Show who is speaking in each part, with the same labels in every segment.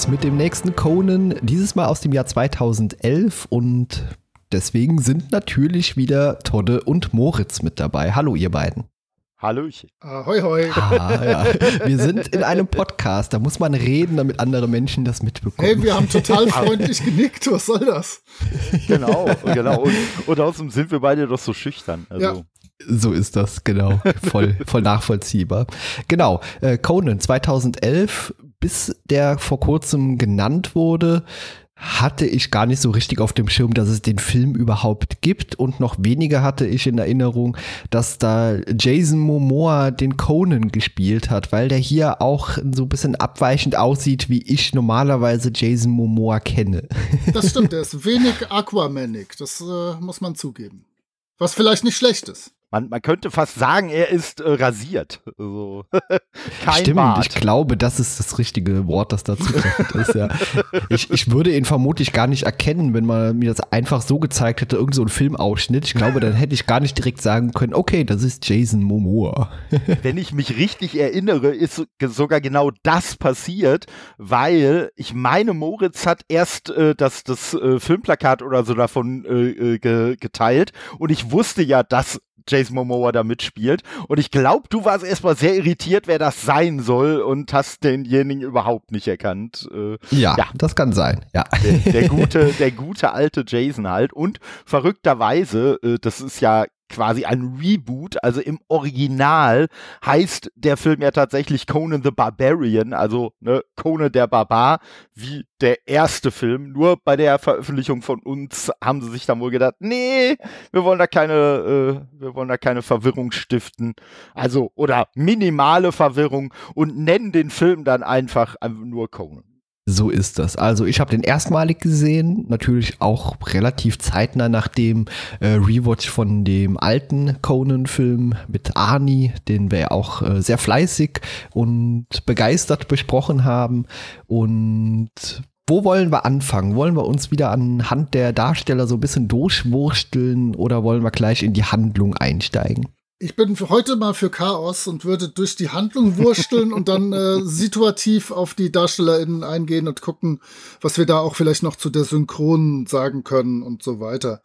Speaker 1: geht's mit dem nächsten Conan, dieses Mal aus dem Jahr 2011 und deswegen sind natürlich wieder Todde und Moritz mit dabei. Hallo ihr beiden.
Speaker 2: Hallöchen.
Speaker 3: Ahoi, hoi.
Speaker 1: Ah, ja. Wir sind in einem Podcast, da muss man reden, damit andere Menschen das mitbekommen.
Speaker 3: Hey, wir haben total freundlich genickt, was soll das?
Speaker 2: Genau, genau. Und, und außerdem sind wir beide doch so schüchtern. Also.
Speaker 3: Ja.
Speaker 1: So ist das, genau. Voll, voll nachvollziehbar. Genau, äh, Conan 2011, bis der vor kurzem genannt wurde, hatte ich gar nicht so richtig auf dem Schirm, dass es den Film überhaupt gibt und noch weniger hatte ich in Erinnerung, dass da Jason Momoa den Conan gespielt hat, weil der hier auch so ein bisschen abweichend aussieht, wie ich normalerweise Jason Momoa kenne.
Speaker 3: Das stimmt, der ist wenig Aquamanig, das äh, muss man zugeben. Was vielleicht nicht schlecht ist.
Speaker 2: Man, man könnte fast sagen, er ist äh, rasiert. Also, kein
Speaker 1: Stimmt,
Speaker 2: Bart.
Speaker 1: ich glaube, das ist das richtige Wort, das dazu ist. Ja. Ich, ich würde ihn vermutlich gar nicht erkennen, wenn man mir das einfach so gezeigt hätte, irgend so ein Filmausschnitt. Ich glaube, dann hätte ich gar nicht direkt sagen können, okay, das ist Jason Momoa.
Speaker 2: Wenn ich mich richtig erinnere, ist so- sogar genau das passiert, weil ich meine, Moritz hat erst äh, das, das äh, Filmplakat oder so davon äh, äh, ge geteilt und ich wusste ja, dass Jason Momoa da mitspielt. Und ich glaube, du warst erstmal sehr irritiert, wer das sein soll und hast denjenigen überhaupt nicht erkannt. Äh,
Speaker 1: Ja,
Speaker 2: Ja.
Speaker 1: das kann sein, ja.
Speaker 2: der, der gute, der gute alte Jason halt. Und verrückterweise, äh, das ist ja quasi ein Reboot, also im Original heißt der Film ja tatsächlich Conan the Barbarian, also ne, Conan der Barbar, wie der erste Film. Nur bei der Veröffentlichung von uns haben sie sich dann wohl gedacht, nee, wir wollen da keine, äh, wir wollen da keine Verwirrung stiften. Also, oder minimale Verwirrung und nennen den Film dann einfach, nur Conan.
Speaker 1: So ist das. Also ich habe den erstmalig gesehen, natürlich auch relativ zeitnah nach dem äh, Rewatch von dem alten Conan-Film mit Arnie, den wir auch äh, sehr fleißig und begeistert besprochen haben. Und wo wollen wir anfangen? Wollen wir uns wieder anhand der Darsteller so ein bisschen durchwursteln oder wollen wir gleich in die Handlung einsteigen?
Speaker 3: Ich bin für heute mal für Chaos und würde durch die Handlung wursteln und dann äh, situativ auf die DarstellerInnen eingehen und gucken, was wir da auch vielleicht noch zu der Synchron sagen können und so weiter.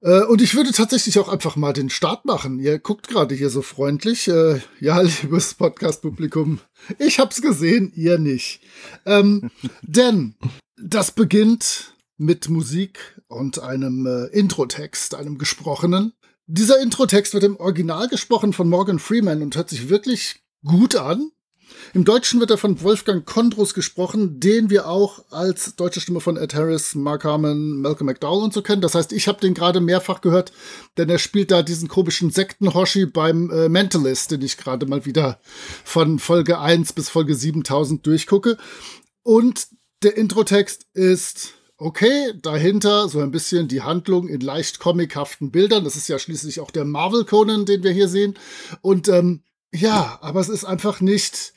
Speaker 3: Äh, und ich würde tatsächlich auch einfach mal den Start machen. Ihr guckt gerade hier so freundlich. Äh, ja, liebes Podcast-Publikum, ich hab's gesehen, ihr nicht. Ähm, denn das beginnt mit Musik und einem äh, Introtext, einem gesprochenen. Dieser Introtext wird im Original gesprochen von Morgan Freeman und hört sich wirklich gut an. Im Deutschen wird er von Wolfgang Kondrus gesprochen, den wir auch als deutsche Stimme von Ed Harris, Mark Harmon, Malcolm McDowell und so kennen. Das heißt, ich habe den gerade mehrfach gehört, denn er spielt da diesen komischen Sektenhoshi beim äh, Mentalist, den ich gerade mal wieder von Folge 1 bis Folge 7000 durchgucke. Und der Introtext ist okay, dahinter so ein bisschen die Handlung in leicht comichaften Bildern. Das ist ja schließlich auch der Marvel Conan, den wir hier sehen. Und ähm, ja, aber es ist einfach nicht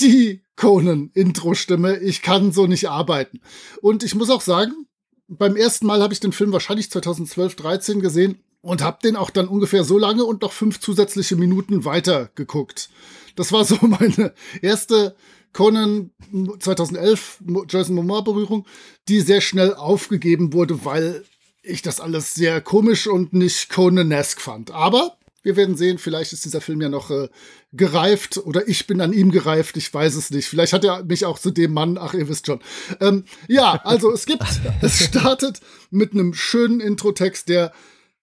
Speaker 3: die Conan-Intro-Stimme. Ich kann so nicht arbeiten. Und ich muss auch sagen, beim ersten Mal habe ich den Film wahrscheinlich 2012, 13 gesehen und habe den auch dann ungefähr so lange und noch fünf zusätzliche Minuten weiter geguckt. Das war so meine erste Conan 2011 Mo- Jason Momoa Berührung, die sehr schnell aufgegeben wurde, weil ich das alles sehr komisch und nicht Conan-esque fand. Aber wir werden sehen, vielleicht ist dieser Film ja noch äh, gereift oder ich bin an ihm gereift, ich weiß es nicht. Vielleicht hat er mich auch zu dem Mann, ach, ihr wisst schon. Ähm, ja, also es gibt, es startet mit einem schönen Introtext, der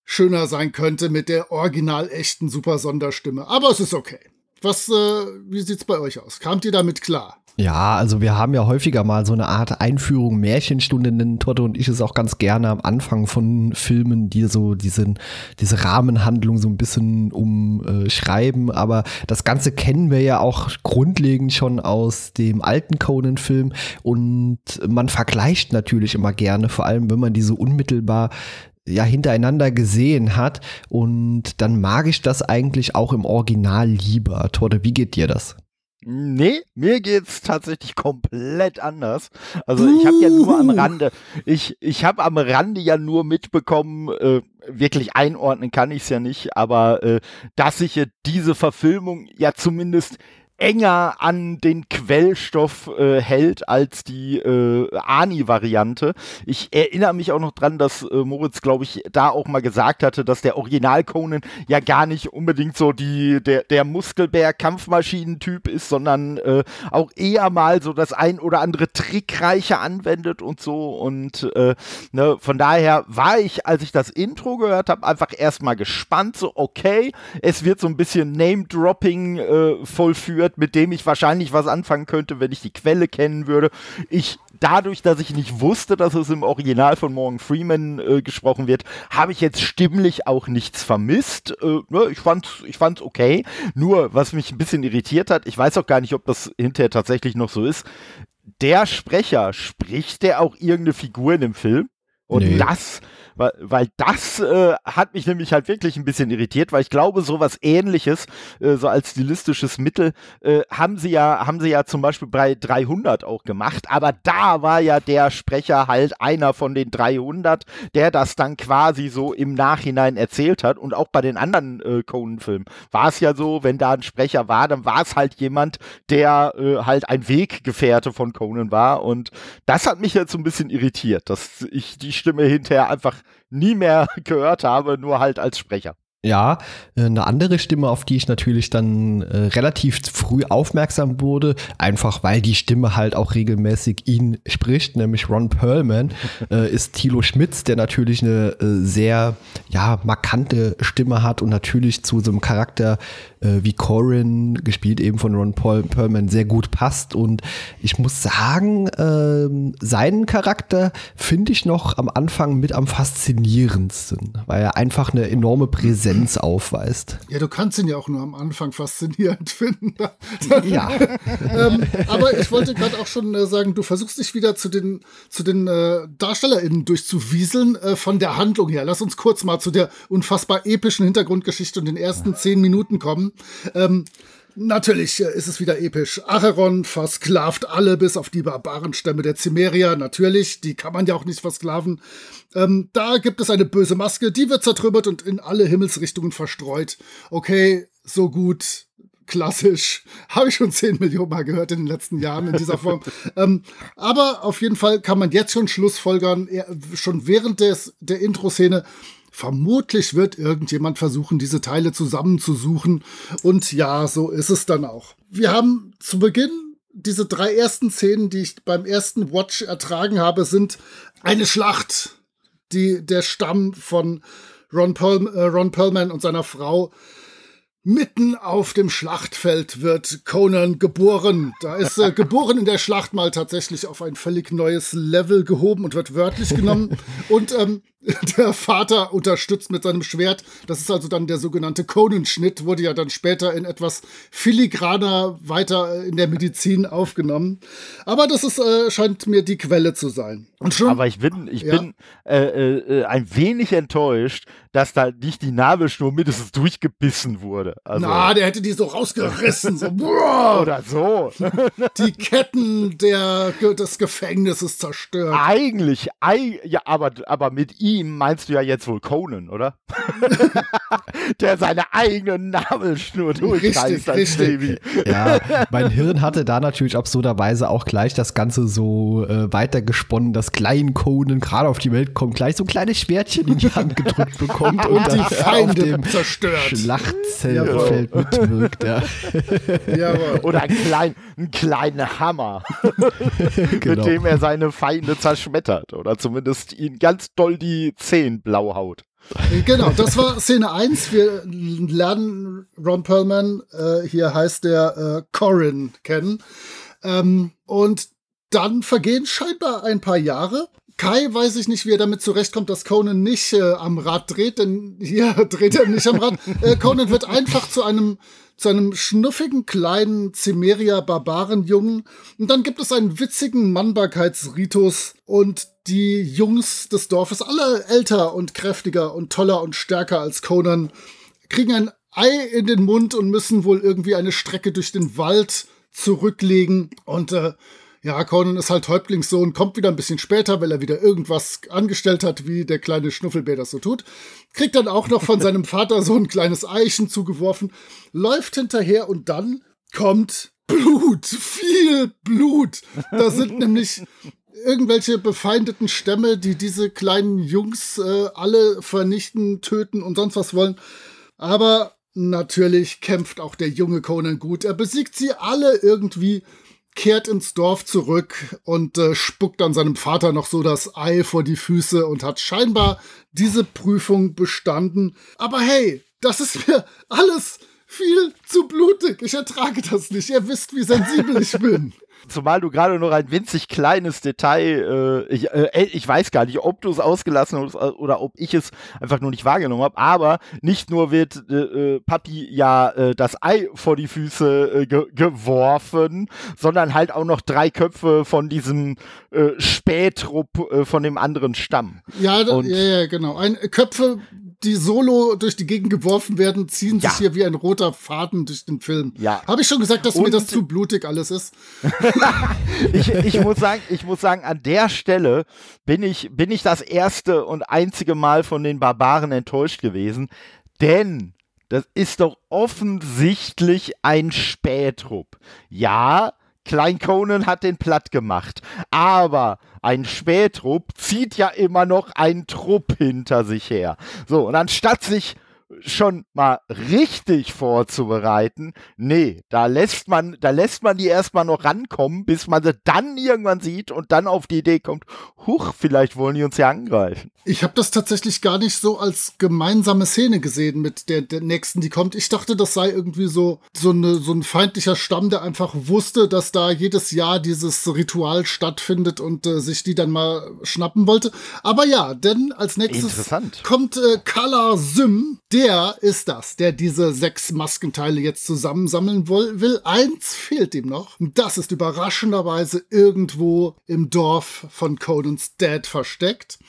Speaker 3: schöner sein könnte mit der original echten super Sonderstimme. Aber es ist okay. Was, äh, wie sieht's bei euch aus? Kamt ihr damit klar?
Speaker 1: Ja, also wir haben ja häufiger mal so eine Art Einführung, Märchenstunde nennen Totte und ich es auch ganz gerne am Anfang von Filmen, die so diesen, diese Rahmenhandlung so ein bisschen umschreiben. Aber das Ganze kennen wir ja auch grundlegend schon aus dem alten Conan-Film und man vergleicht natürlich immer gerne, vor allem wenn man diese unmittelbar ja hintereinander gesehen hat und dann mag ich das eigentlich auch im Original lieber. Torde, wie geht dir das?
Speaker 2: Nee, mir geht's tatsächlich komplett anders. Also ich habe ja nur am. Rande, ich, ich habe am Rande ja nur mitbekommen, äh, wirklich einordnen kann ich's ja nicht, aber äh, dass sich ja diese Verfilmung ja zumindest enger an den Quellstoff äh, hält als die äh, Ani-Variante. Ich erinnere mich auch noch dran, dass äh, Moritz, glaube ich, da auch mal gesagt hatte, dass der Original Conan ja gar nicht unbedingt so die der der Muskelbär-Kampfmaschinentyp ist, sondern äh, auch eher mal so das ein oder andere Trickreiche anwendet und so. Und äh, ne, von daher war ich, als ich das Intro gehört habe, einfach erstmal gespannt. So okay, es wird so ein bisschen Name-Dropping äh, vollführt wird, mit dem ich wahrscheinlich was anfangen könnte, wenn ich die Quelle kennen würde. Ich dadurch, dass ich nicht wusste, dass es im Original von Morgan Freeman äh, gesprochen wird, habe ich jetzt stimmlich auch nichts vermisst. Äh, ne, ich fand's, ich fand's okay. Nur, was mich ein bisschen irritiert hat, ich weiß auch gar nicht, ob das hinterher tatsächlich noch so ist. Der Sprecher, spricht der auch irgendeine Figur in dem Film? Und nee. das weil, weil das äh, hat mich nämlich halt wirklich ein bisschen irritiert, weil ich glaube, sowas ähnliches, äh, so als stilistisches Mittel, äh, haben sie ja, haben sie ja zum Beispiel bei 300 auch gemacht, aber da war ja der Sprecher halt einer von den 300, der das dann quasi so im Nachhinein erzählt hat. Und auch bei den anderen äh, Conan-Filmen war es ja so, wenn da ein Sprecher war, dann war es halt jemand, der äh, halt ein Weggefährte von Conan war. Und das hat mich jetzt so ein bisschen irritiert, dass ich die Stimme hinterher einfach nie mehr gehört habe, nur halt als Sprecher.
Speaker 1: Ja, äh, eine andere Stimme, auf die ich natürlich dann äh, relativ früh aufmerksam wurde, einfach weil die Stimme halt auch regelmäßig ihn spricht, nämlich Ron Perlman, äh, ist Thilo Schmitz, der natürlich eine äh, sehr ja, markante Stimme hat und natürlich zu so einem Charakter äh, wie Corin, gespielt eben von Ron Paul Perlman, sehr gut passt. Und ich muss sagen, äh, seinen Charakter finde ich noch am Anfang mit am faszinierendsten, weil er einfach eine enorme Präsenz aufweist.
Speaker 3: Ja, du kannst ihn ja auch nur am Anfang faszinierend finden. ja. ähm, aber ich wollte gerade auch schon äh, sagen, du versuchst dich wieder zu den, zu den äh, DarstellerInnen durchzuwieseln äh, von der Handlung her. Lass uns kurz mal zu der unfassbar epischen Hintergrundgeschichte und den ersten zehn Minuten kommen. Ähm, Natürlich ist es wieder episch. Acheron versklavt alle bis auf die Barbarenstämme der Cimmeria. Natürlich, die kann man ja auch nicht versklaven. Ähm, da gibt es eine böse Maske, die wird zertrümmert und in alle Himmelsrichtungen verstreut. Okay, so gut, klassisch. Habe ich schon 10 Millionen Mal gehört in den letzten Jahren in dieser Form. ähm, aber auf jeden Fall kann man jetzt schon Schlussfolgern, schon während des, der Intro-Szene, Vermutlich wird irgendjemand versuchen, diese Teile zusammenzusuchen. Und ja, so ist es dann auch. Wir haben zu Beginn diese drei ersten Szenen, die ich beim ersten Watch ertragen habe, sind eine Schlacht, die der Stamm von Ron, Perl, äh, Ron Perlman und seiner Frau Mitten auf dem Schlachtfeld wird Conan geboren. Da ist äh, geboren in der Schlacht mal tatsächlich auf ein völlig neues Level gehoben und wird wörtlich genommen. Und ähm, der Vater unterstützt mit seinem Schwert. Das ist also dann der sogenannte Conan-Schnitt, wurde ja dann später in etwas filigraner weiter äh, in der Medizin aufgenommen. Aber das ist, äh, scheint mir die Quelle zu sein.
Speaker 2: Schon, Aber ich bin, ich ja. bin äh, äh, ein wenig enttäuscht, dass da nicht die Nabelschnur mindestens durchgebissen wurde.
Speaker 3: Also, Na, der hätte die so rausgerissen. so,
Speaker 2: Oder so.
Speaker 3: Die Ketten der, des Gefängnisses zerstört.
Speaker 2: Eigentlich, ja, aber, aber mit ihm meinst du ja jetzt wohl Conan, oder? der seine eigene Nabelschnur durchreißt als Baby.
Speaker 1: Ja, mein Hirn hatte da natürlich absurderweise auch gleich das Ganze so äh, weitergesponnen, dass Klein Conan gerade auf die Welt kommt, gleich so ein kleines Schwertchen in die Hand gedrückt bekommt
Speaker 3: und, und die Feinde zerstört.
Speaker 1: Schlachtzeltfeld mitwirkt. Ja.
Speaker 2: Oder ein, klein, ein kleiner Hammer, genau. mit dem er seine Feinde zerschmettert oder zumindest ihn ganz doll die Zehen blau haut.
Speaker 3: Genau, das war Szene 1. Wir lernen Ron Perlman, äh, hier heißt der äh, Corin, kennen. Ähm, und dann vergehen scheinbar ein paar Jahre. Kai weiß ich nicht, wie er damit zurechtkommt, dass Conan nicht äh, am Rad dreht, denn hier dreht er nicht am Rad. Äh, Conan wird einfach zu einem zu einem schnuffigen kleinen Cimeria-Barbarenjungen. Und dann gibt es einen witzigen Mannbarkeitsritus und die Jungs des Dorfes, alle älter und kräftiger und toller und stärker als Conan, kriegen ein Ei in den Mund und müssen wohl irgendwie eine Strecke durch den Wald zurücklegen. Und äh, ja, Conan ist halt Häuptlingssohn, kommt wieder ein bisschen später, weil er wieder irgendwas angestellt hat, wie der kleine Schnuffelbär das so tut. Kriegt dann auch noch von seinem Vater so ein kleines Eichen zugeworfen, läuft hinterher und dann kommt Blut, viel Blut. Da sind nämlich irgendwelche befeindeten Stämme, die diese kleinen Jungs äh, alle vernichten, töten und sonst was wollen. Aber natürlich kämpft auch der junge Conan gut. Er besiegt sie alle irgendwie, kehrt ins Dorf zurück und äh, spuckt dann seinem Vater noch so das Ei vor die Füße und hat scheinbar diese Prüfung bestanden. Aber hey, das ist mir alles viel zu blutig. Ich ertrage das nicht. Ihr wisst, wie sensibel ich bin.
Speaker 2: Zumal du gerade noch ein winzig kleines Detail, äh, ich, äh, ich weiß gar nicht, ob du es ausgelassen hast oder ob ich es einfach nur nicht wahrgenommen habe, aber nicht nur wird äh, äh, Papi ja äh, das Ei vor die Füße äh, ge geworfen, sondern halt auch noch drei Köpfe von diesem Spähtrupp äh, von dem anderen Stamm.
Speaker 3: Ja, da, ja, ja, genau. Ein, Köpfe die solo durch die Gegend geworfen werden, ziehen ja. sich hier wie ein roter Faden durch den Film. Ja. Habe ich schon gesagt, dass Und mir das zu blutig alles ist?
Speaker 2: ich, ich, muss sagen, ich muss sagen, an der Stelle bin ich, bin ich das erste und einzige Mal von den Barbaren enttäuscht gewesen. Denn das ist doch offensichtlich ein Spähtrupp. Ja, Klein Conan hat den platt gemacht. Aber ein Spähtrupp zieht ja immer noch einen Trupp hinter sich her. So, und anstatt sich schon mal richtig vorzubereiten. Nee, da lässt man, da lässt man die erstmal noch rankommen, bis man sie dann irgendwann sieht und dann auf die Idee kommt, huch, vielleicht wollen die uns ja angreifen.
Speaker 3: Ich habe das tatsächlich gar nicht so als gemeinsame Szene gesehen mit der, der nächsten, die kommt. Ich dachte, das sei irgendwie so, so, eine, so ein feindlicher Stamm, der einfach wusste, dass da jedes Jahr dieses Ritual stattfindet und äh, sich die dann mal schnappen wollte. Aber ja, denn als nächstes kommt äh, Kala Sim, der der ist das, der diese sechs Maskenteile jetzt zusammensammeln will. Eins fehlt ihm noch. Das ist überraschenderweise irgendwo im Dorf von Conans Dad versteckt.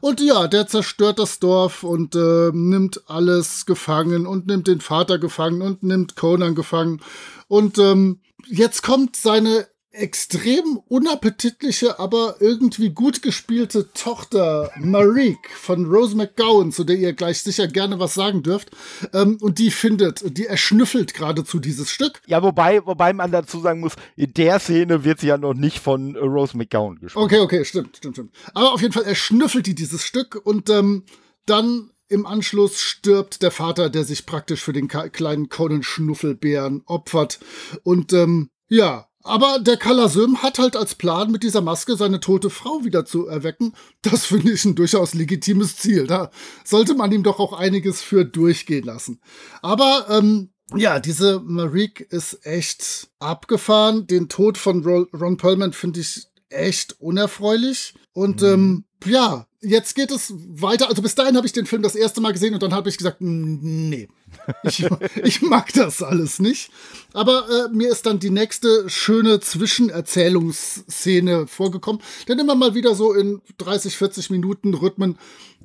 Speaker 3: Und ja, der zerstört das Dorf und äh, nimmt alles gefangen und nimmt den Vater gefangen und nimmt Conan gefangen. Und ähm, jetzt kommt seine extrem unappetitliche, aber irgendwie gut gespielte Tochter Marique von Rose McGowan, zu der ihr gleich sicher gerne was sagen dürft. Ähm, und die findet, die erschnüffelt geradezu dieses Stück.
Speaker 2: Ja, wobei, wobei man dazu sagen muss, in der Szene wird sie ja noch nicht von Rose McGowan gespielt.
Speaker 3: Okay, okay, stimmt, stimmt, stimmt. Aber auf jeden Fall erschnüffelt die dieses Stück und ähm, dann im Anschluss stirbt der Vater, der sich praktisch für den kleinen Conan Schnuffelbären opfert. Und ähm, ja, aber der Kalasym hat halt als Plan, mit dieser Maske seine tote Frau wieder zu erwecken. Das finde ich ein durchaus legitimes Ziel. Da sollte man ihm doch auch einiges für durchgehen lassen. Aber ähm, ja, diese Marique ist echt abgefahren. Den Tod von Ron Perlman finde ich echt unerfreulich. Und mhm. ähm, ja, jetzt geht es weiter. Also bis dahin habe ich den Film das erste Mal gesehen und dann habe ich gesagt, nee, ich, ich, mag das alles nicht. Aber äh, mir ist dann die nächste schöne Zwischenerzählungsszene vorgekommen. Denn immer mal wieder so in 30, 40 Minuten Rhythmen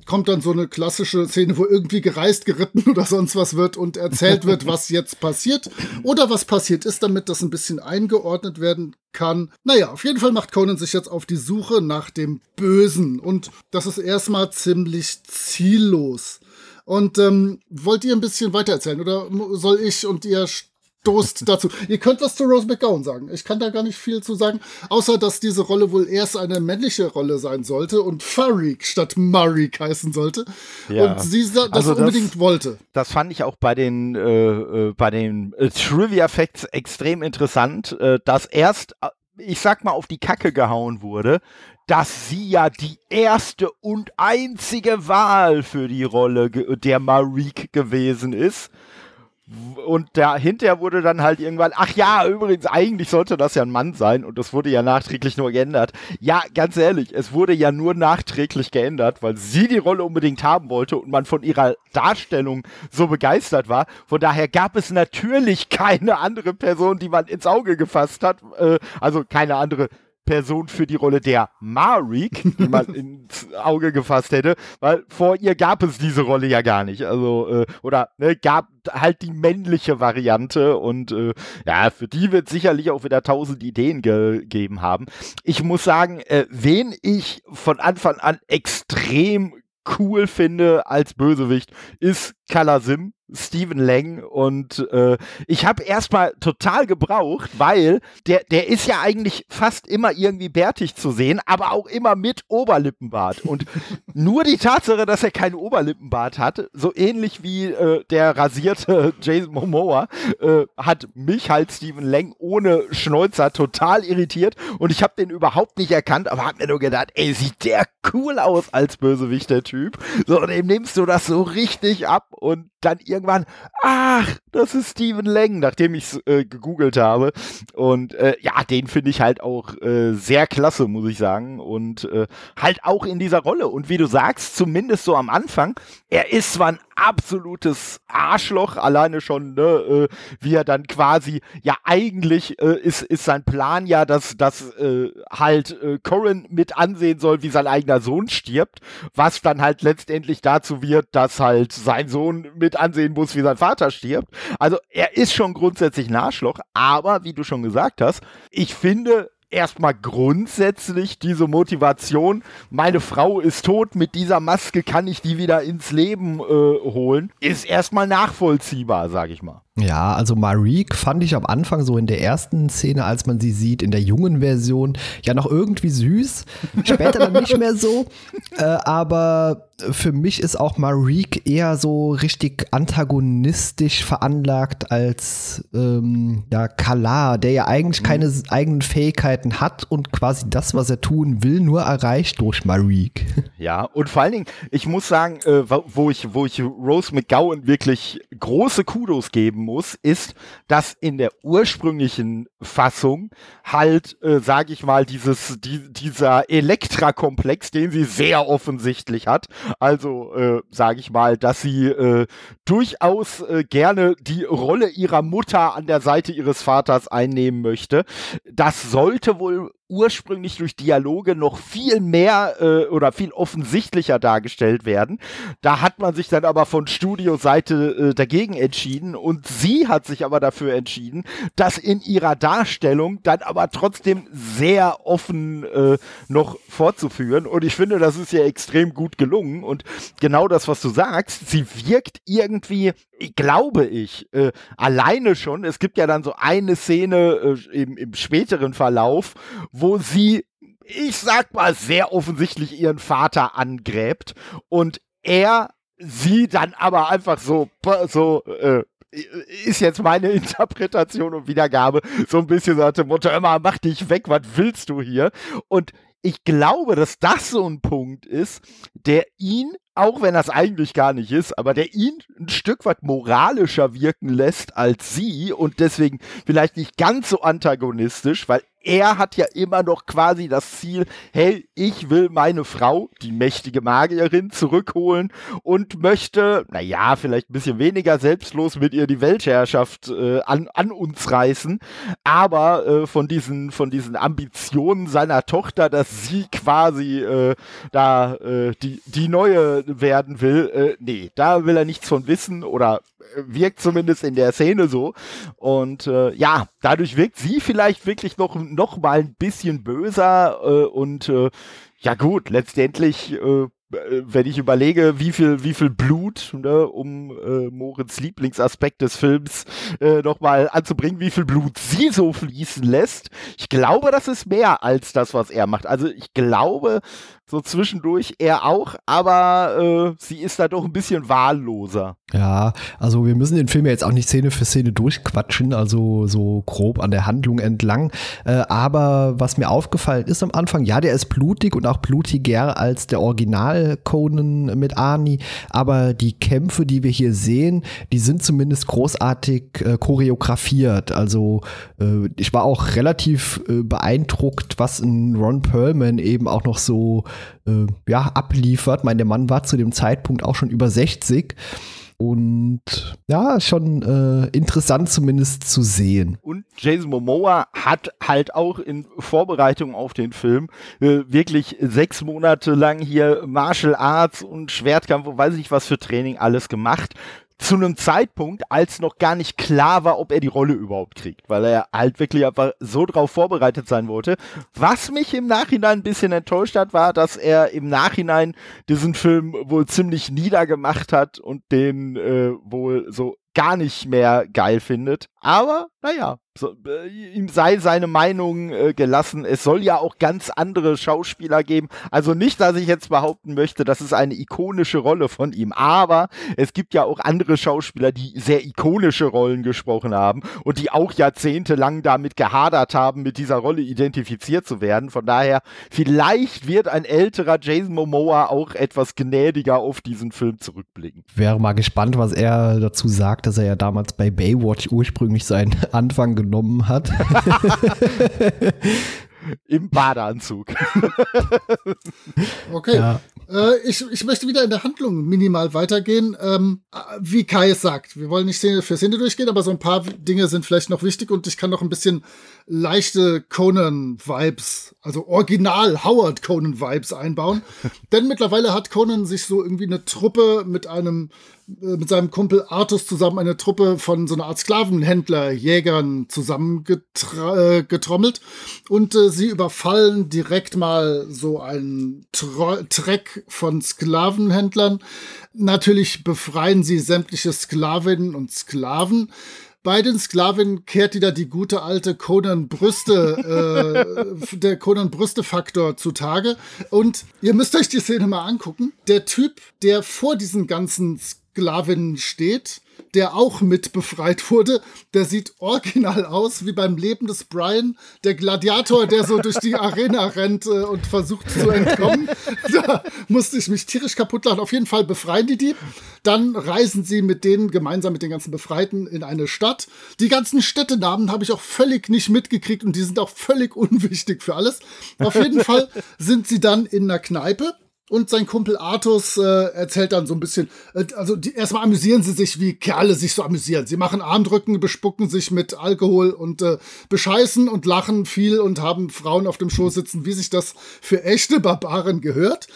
Speaker 3: kommt dann so eine klassische Szene, wo irgendwie gereist, geritten oder sonst was wird und erzählt wird, was jetzt passiert oder was passiert ist, damit das ein bisschen eingeordnet werden kann. Naja, auf jeden Fall macht Conan sich jetzt auf die Suche nach dem Bösen und das ist erstmal ziemlich ziellos. Und ähm, wollt ihr ein bisschen weiter erzählen oder soll ich und ihr stoßt dazu? ihr könnt was zu Rose McGowan sagen. Ich kann da gar nicht viel zu sagen, außer dass diese Rolle wohl erst eine männliche Rolle sein sollte und Farik statt Marik heißen sollte. Ja. Und sie das also unbedingt das, wollte.
Speaker 2: Das fand ich auch bei den, äh, äh, bei den äh, Trivia Facts extrem interessant, äh, dass erst äh, ich sag mal, auf die Kacke gehauen wurde, dass sie ja die erste und einzige Wahl für die Rolle der Marique gewesen ist. Und dahinter wurde dann halt irgendwann, ach ja, übrigens, eigentlich sollte das ja ein Mann sein und das wurde ja nachträglich nur geändert. Ja, ganz ehrlich, es wurde ja nur nachträglich geändert, weil sie die Rolle unbedingt haben wollte und man von ihrer Darstellung so begeistert war. Von daher gab es natürlich keine andere Person, die man ins Auge gefasst hat, äh, also keine andere Person für die Rolle der Marik, die man ins Auge gefasst hätte, weil vor ihr gab es diese Rolle ja gar nicht. Also, äh, oder ne, gab halt die männliche Variante und äh, ja, für die wird sicherlich auch wieder tausend Ideen gegeben haben. Ich muss sagen, äh, wen ich von Anfang an extrem cool finde als Bösewicht, ist Kalasim Stephen Lang und äh, ich habe erstmal total gebraucht, weil der, der ist ja eigentlich fast immer irgendwie bärtig zu sehen, aber auch immer mit Oberlippenbart. Und nur die Tatsache, dass er keinen Oberlippenbart hatte, so ähnlich wie äh, der rasierte Jason Momoa, äh, hat mich halt Stephen Lang ohne Schnäuzer total irritiert und ich habe den überhaupt nicht erkannt, aber hab mir nur gedacht, ey, sieht der cool aus als Bösewicht, der Typ. So, und dem nimmst du das so richtig ab und dann irgendwann, ach, das ist Stephen Lang, nachdem ich es äh, gegoogelt habe. Und äh, ja, den finde ich halt auch äh, sehr klasse, muss ich sagen. Und äh, halt auch in dieser Rolle. Und wie du sagst, zumindest so am Anfang, er ist zwar ein absolutes Arschloch, alleine schon, ne, äh, wie er dann quasi, ja eigentlich äh, ist, ist sein Plan ja, dass, dass äh, halt äh, Corin mit ansehen soll, wie sein eigener Sohn stirbt, was dann halt letztendlich dazu wird, dass halt sein Sohn mit ansehen muss, wie sein Vater stirbt. Also er ist schon grundsätzlich ein Arschloch, aber wie du schon gesagt hast, ich finde, erstmal grundsätzlich diese Motivation, meine Frau ist tot, mit dieser Maske kann ich die wieder ins Leben äh, holen, ist erstmal nachvollziehbar, sag ich mal.
Speaker 1: Ja, also Marique fand ich am Anfang so in der ersten Szene, als man sie sieht, in der jungen Version, ja noch irgendwie süß. Später dann nicht mehr so. Äh, aber für mich ist auch Marique eher so richtig antagonistisch veranlagt als ähm, ja, Kalar, der ja eigentlich mhm. keine eigenen Fähigkeiten hat und quasi das, was er tun will, nur erreicht durch Marique.
Speaker 2: Ja, und vor allen Dingen, ich muss sagen, äh, wo, ich, wo ich Rose McGowan wirklich große Kudos geben muss, ist, dass in der ursprünglichen Fassung halt, äh, sage ich mal, dieses, die, dieser Elektra-Komplex, den sie sehr offensichtlich hat, also äh, sage ich mal, dass sie äh, durchaus äh, gerne die Rolle ihrer Mutter an der Seite ihres Vaters einnehmen möchte. Das sollte wohl ursprünglich durch Dialoge noch viel mehr äh, oder viel offensichtlicher dargestellt werden. Da hat man sich dann aber von Studioseite äh, dagegen entschieden und sie hat sich aber dafür entschieden, das in ihrer Darstellung dann aber trotzdem sehr offen äh, noch fortzuführen und ich finde, das ist ja extrem gut gelungen. Und genau das, was du sagst, sie wirkt irgendwie glaube ich, äh, alleine schon, es gibt ja dann so eine Szene äh, im, im späteren Verlauf, wo sie, ich sag mal, sehr offensichtlich ihren Vater angräbt und er sie dann aber einfach so, so, äh, ist jetzt meine Interpretation und Wiedergabe so ein bisschen dem Motto, immer mach dich weg, was willst du hier? Und ich glaube, dass das so ein Punkt ist, der ihn auch wenn das eigentlich gar nicht ist, aber der ihn ein Stück weit moralischer wirken lässt als sie und deswegen vielleicht nicht ganz so antagonistisch, weil er hat ja immer noch quasi das Ziel, hey, ich will meine Frau, die mächtige Magierin, zurückholen und möchte, naja, vielleicht ein bisschen weniger selbstlos mit ihr die Weltherrschaft äh, an, an uns reißen, aber äh, von, diesen, von diesen Ambitionen seiner Tochter, dass sie quasi äh, da äh, die, die neue werden will, äh, nee, da will er nichts von wissen oder wirkt zumindest in der Szene so. Und äh, ja, dadurch wirkt sie vielleicht wirklich noch, noch mal ein bisschen böser äh, und äh, ja gut, letztendlich äh, äh, wenn ich überlege, wie viel, wie viel Blut, ne, um äh, Moritz Lieblingsaspekt des Films äh, nochmal anzubringen, wie viel Blut sie so fließen lässt, ich glaube, das ist mehr als das, was er macht. Also ich glaube, so zwischendurch er auch, aber äh, sie ist da doch ein bisschen wahlloser.
Speaker 1: Ja, also wir müssen den Film ja jetzt auch nicht Szene für Szene durchquatschen, also so grob an der Handlung entlang. Äh, aber was mir aufgefallen ist am Anfang, ja, der ist blutig und auch blutiger als der Original Conan mit Arnie, aber die Kämpfe, die wir hier sehen, die sind zumindest großartig äh, choreografiert. Also äh, ich war auch relativ äh, beeindruckt, was ein Ron Perlman eben auch noch so äh, ja, abliefert. Mein, Mann war zu dem Zeitpunkt auch schon über 60. Und ja, schon äh, interessant zumindest zu sehen.
Speaker 2: Und Jason Momoa hat halt auch in Vorbereitung auf den Film äh, wirklich sechs Monate lang hier Martial Arts und Schwertkampf und weiß ich was für Training alles gemacht zu einem Zeitpunkt, als noch gar nicht klar war, ob er die Rolle überhaupt kriegt, weil er halt wirklich einfach so drauf vorbereitet sein wollte. Was mich im Nachhinein ein bisschen enttäuscht hat, war, dass er im Nachhinein diesen Film wohl ziemlich niedergemacht hat und den äh, wohl so gar nicht mehr geil findet. Aber naja, so, äh, ihm sei seine Meinung äh, gelassen. Es soll ja auch ganz andere Schauspieler geben. Also nicht, dass ich jetzt behaupten möchte, das ist eine ikonische Rolle von ihm. Aber es gibt ja auch andere Schauspieler, die sehr ikonische Rollen gesprochen haben und die auch jahrzehntelang damit gehadert haben, mit dieser Rolle identifiziert zu werden. Von daher, vielleicht wird ein älterer Jason Momoa auch etwas gnädiger auf diesen Film zurückblicken.
Speaker 1: Wäre mal gespannt, was er dazu sagt, dass er ja damals bei Baywatch ursprünglich seinen Anfang genommen hat.
Speaker 2: Im Badeanzug.
Speaker 3: okay. Ja. Äh, ich, ich möchte wieder in der Handlung minimal weitergehen. Ähm, wie Kai es sagt, wir wollen nicht Szene für Szene durchgehen, aber so ein paar Dinge sind vielleicht noch wichtig und ich kann noch ein bisschen leichte Conan-Vibes, also original Howard Conan-Vibes einbauen. Denn mittlerweile hat Conan sich so irgendwie eine Truppe mit einem äh, mit seinem Kumpel Artus zusammen eine Truppe von so einer Art Sklavenhändler, Jägern zusammengetrommelt äh, und äh, sie überfallen direkt mal so einen Tro Treck von Sklavenhändlern. Natürlich befreien sie sämtliche Sklavinnen und Sklaven. Bei den Sklavinnen kehrt wieder die gute alte Conan Brüste, äh, der Conan Brüste Faktor zutage. Und ihr müsst euch die Szene mal angucken. Der Typ, der vor diesen ganzen Sklavinnen steht, der auch mit befreit wurde. Der sieht original aus wie beim Leben des Brian, der Gladiator, der so durch die Arena rennt äh, und versucht zu entkommen. Da musste ich mich tierisch kaputt lachen. Auf jeden Fall befreien die die. Dann reisen sie mit denen gemeinsam mit den ganzen Befreiten in eine Stadt. Die ganzen Städtenamen habe ich auch völlig nicht mitgekriegt und die sind auch völlig unwichtig für alles. Auf jeden Fall sind sie dann in einer Kneipe und sein Kumpel Artus äh, erzählt dann so ein bisschen, äh, also die, erstmal amüsieren sie sich, wie Kerle sich so amüsieren. Sie machen Armdrücken, bespucken sich mit Alkohol und äh, bescheißen und lachen viel und haben Frauen auf dem Schoß sitzen, wie sich das für echte Barbaren gehört.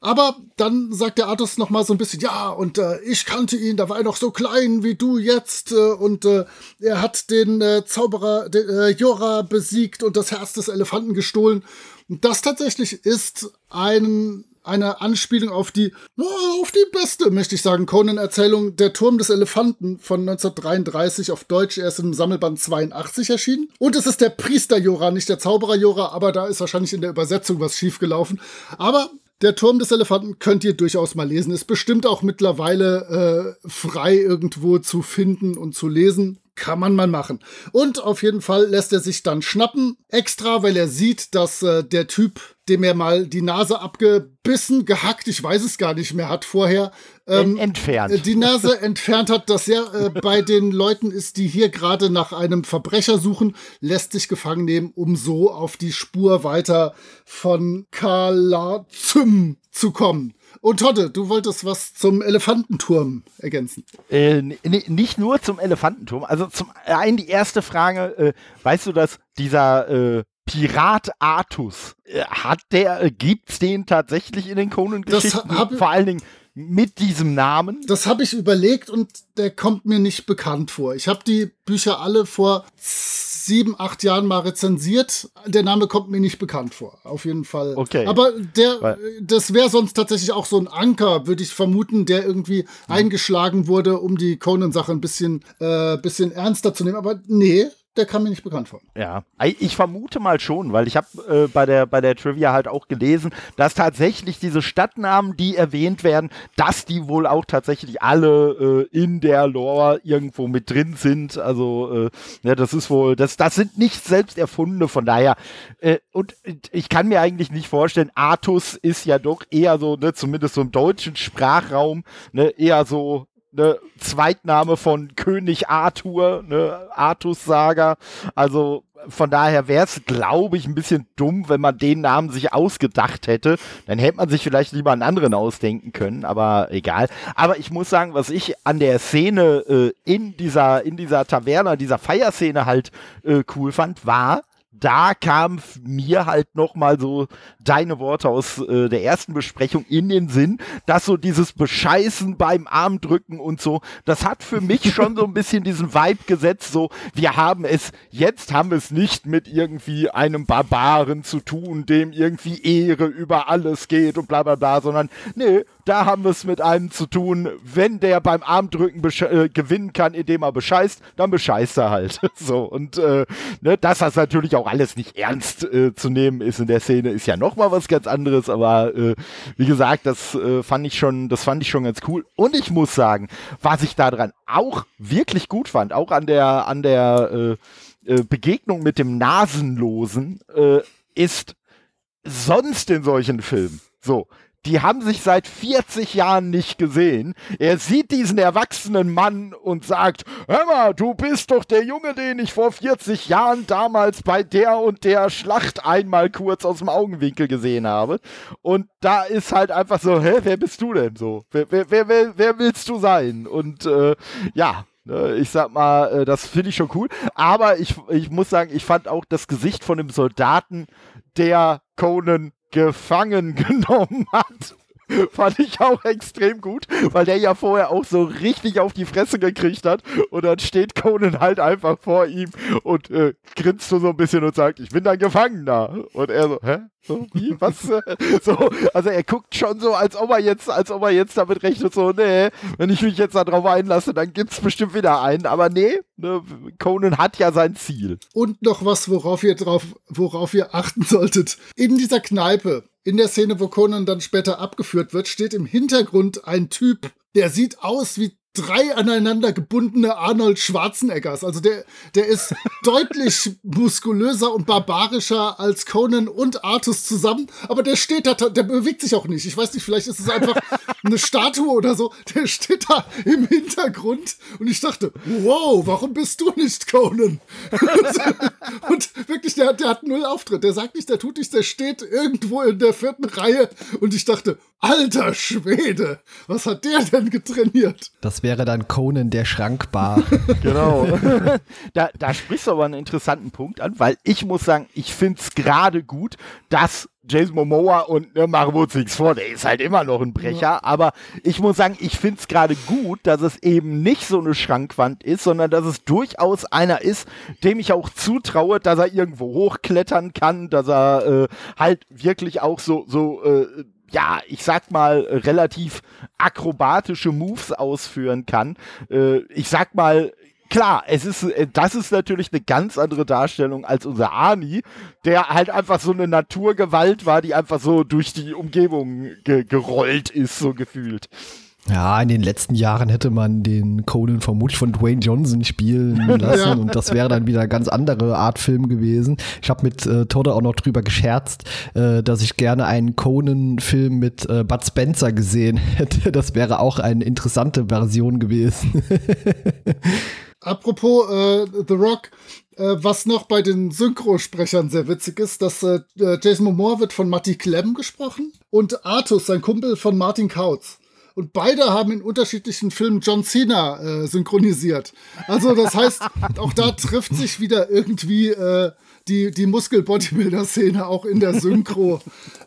Speaker 3: Aber dann sagt der Artus noch mal so ein bisschen, ja, und äh, ich kannte ihn, da war er noch so klein wie du jetzt äh, und äh, er hat den äh, Zauberer den, äh, Jora besiegt und das Herz des Elefanten gestohlen. Und das tatsächlich ist ein eine Anspielung auf die, auf die beste, möchte ich sagen, Conan-Erzählung Der Turm des Elefanten von 1933 auf Deutsch erst im Sammelband 82 erschienen. Und es ist der Priester Jora, nicht der Zauberer Jora, aber da ist wahrscheinlich in der Übersetzung was schiefgelaufen. Aber der Turm des Elefanten könnt ihr durchaus mal lesen. Ist bestimmt auch mittlerweile äh, frei irgendwo zu finden und zu lesen. Kann man mal machen. Und auf jeden Fall lässt er sich dann schnappen. Extra, weil er sieht, dass äh, der Typ dem er mal die Nase abgebissen, gehackt, ich weiß es gar nicht mehr, hat vorher
Speaker 2: ähm, entfernt.
Speaker 3: Äh, die Nase entfernt hat, dass er äh, bei den Leuten ist, die hier gerade nach einem Verbrecher suchen, lässt sich gefangen nehmen, um so auf die Spur weiter von Kalazym zu kommen. Und Todde, du wolltest was zum Elefantenturm ergänzen.
Speaker 2: Äh, nicht nur zum Elefantenturm. Also zum einen die erste Frage, äh, weißt du, dass dieser äh, Pirat Artus. Äh, hat der, äh, gibt's den tatsächlich in den Conan-Geschichten? Vor allen Dingen mit diesem Namen?
Speaker 3: Das habe ich überlegt und der kommt mir nicht bekannt vor. Ich habe die Bücher alle vor sieben, acht Jahren mal rezensiert. Der Name kommt mir nicht bekannt vor. Auf jeden Fall.
Speaker 2: Okay.
Speaker 3: Aber der, das wäre sonst tatsächlich auch so ein Anker, würde ich vermuten, der irgendwie hm. eingeschlagen wurde, um die Conan-Sache ein bisschen, äh, bisschen ernster zu nehmen. Aber nee, der kam mir nicht bekannt vor.
Speaker 2: Ja, ich vermute mal schon, weil ich habe äh, bei, der, bei der Trivia halt auch gelesen, dass tatsächlich diese Stadtnamen, die erwähnt werden, dass die wohl auch tatsächlich alle äh, in der Lore irgendwo mit drin sind. Also, äh, ja, das ist wohl, das, das sind nicht selbst erfundene, von daher. Äh, und ich kann mir eigentlich nicht vorstellen, Artus ist ja doch eher so, ne, zumindest so im deutschen Sprachraum, ne, eher so ne, Zweitname von König Arthur, ne, Artus Saga. Also von daher wäre es, glaube ich, ein bisschen dumm, wenn man den Namen sich ausgedacht hätte. Dann hätte man sich vielleicht lieber einen anderen ausdenken können, aber egal. Aber ich muss sagen, was ich an der Szene äh, in dieser, in dieser Taverne, dieser Feierszene halt äh, cool fand, war, da kam mir halt nochmal so deine Worte aus äh, der ersten Besprechung in den Sinn, dass so dieses Bescheißen beim Armdrücken und so, das hat für mich schon so ein bisschen diesen Vibe gesetzt, so, wir haben es, jetzt haben wir es nicht mit irgendwie einem Barbaren zu tun, dem irgendwie Ehre über alles geht und bla bla bla, sondern nee, da haben wir es mit einem zu tun, wenn der beim Armdrücken äh, gewinnen kann, indem er bescheißt, dann bescheißt er halt. so, und äh, ne, dass das natürlich auch alles nicht ernst äh, zu nehmen ist in der Szene, ist ja nochmal was ganz anderes, aber äh, wie gesagt, das äh, fand ich schon, das fand ich schon ganz cool. Und ich muss sagen, was ich daran auch wirklich gut fand, auch an der, an der äh, äh, Begegnung mit dem Nasenlosen, äh, ist sonst in solchen Filmen. So, die haben sich seit 40 Jahren nicht gesehen. Er sieht diesen erwachsenen Mann und sagt, hör mal, du bist doch der Junge, den ich vor 40 Jahren damals bei der und der Schlacht einmal kurz aus dem Augenwinkel gesehen habe. Und da ist halt einfach so, hä, wer bist du denn so? Wer, wer, wer, wer willst du sein? Und äh, ja, ne, ich sag mal, äh, das finde ich schon cool. Aber ich, ich muss sagen, ich fand auch das Gesicht von dem Soldaten, der Conan gefangen genommen hat. Fand ich auch extrem gut, weil der ja vorher auch so richtig auf die Fresse gekriegt hat. Und dann steht Conan halt einfach vor ihm und äh, grinst so, ein bisschen und sagt, ich bin dein Gefangener. Und er so, hä? So, wie? Was? so, also er guckt schon so, als ob er jetzt, als ob er jetzt damit rechnet, so, nee, wenn ich mich jetzt darauf einlasse, dann gibt's bestimmt wieder einen. Aber nee, ne, Conan hat ja sein Ziel.
Speaker 3: Und noch was, worauf ihr drauf, worauf ihr achten solltet. In dieser Kneipe, in der Szene, wo Conan dann später abgeführt wird, steht im Hintergrund ein Typ, der sieht aus wie drei aneinander gebundene Arnold Schwarzeneggers. Also der, der ist deutlich muskulöser und barbarischer als Conan und Artus zusammen, aber der steht da, der bewegt sich auch nicht. Ich weiß nicht, vielleicht ist es einfach eine Statue oder so. Der steht da im Hintergrund und ich dachte, wow, warum bist du nicht Conan? und wirklich, der, der hat null Auftritt. Der sagt nicht, der tut nichts, der steht irgendwo in der vierten Reihe und ich dachte, alter Schwede, was hat der denn getrainiert?
Speaker 1: Das wäre dann Conan der Schrankbar.
Speaker 2: genau. da, da sprichst du aber einen interessanten Punkt an, weil ich muss sagen, ich finde es gerade gut, dass Jason Momoa und ne, uns nichts vor, der ist halt immer noch ein Brecher, ja. aber ich muss sagen, ich finde es gerade gut, dass es eben nicht so eine Schrankwand ist, sondern dass es durchaus einer ist, dem ich auch zutraue, dass er irgendwo hochklettern kann, dass er äh, halt wirklich auch so, so äh, ja, ich sag mal, relativ akrobatische Moves ausführen kann. Äh, ich sag mal, klar, es ist, äh, das ist natürlich eine ganz andere Darstellung als unser Ani, der halt einfach so eine Naturgewalt war, die einfach so durch die Umgebung ge gerollt ist, so gefühlt.
Speaker 1: Ja, in den letzten Jahren hätte man den Conan vermutlich von Dwayne Johnson spielen lassen ja. und das wäre dann wieder eine ganz andere Art Film gewesen. Ich habe mit äh, Todde auch noch drüber gescherzt, äh, dass ich gerne einen Conan-Film mit äh, Bud Spencer gesehen hätte. Das wäre auch eine interessante Version gewesen.
Speaker 3: Apropos äh, The Rock, äh, was noch bei den Synchrosprechern sehr witzig ist, dass äh, Jason Momoa wird von Matti Klemm gesprochen und Artus, sein Kumpel, von Martin Kautz. Und beide haben in unterschiedlichen Filmen John Cena äh, synchronisiert. Also das heißt, auch da trifft sich wieder irgendwie äh, die, die Muskel-Bodybuilder-Szene auch in der Synchro.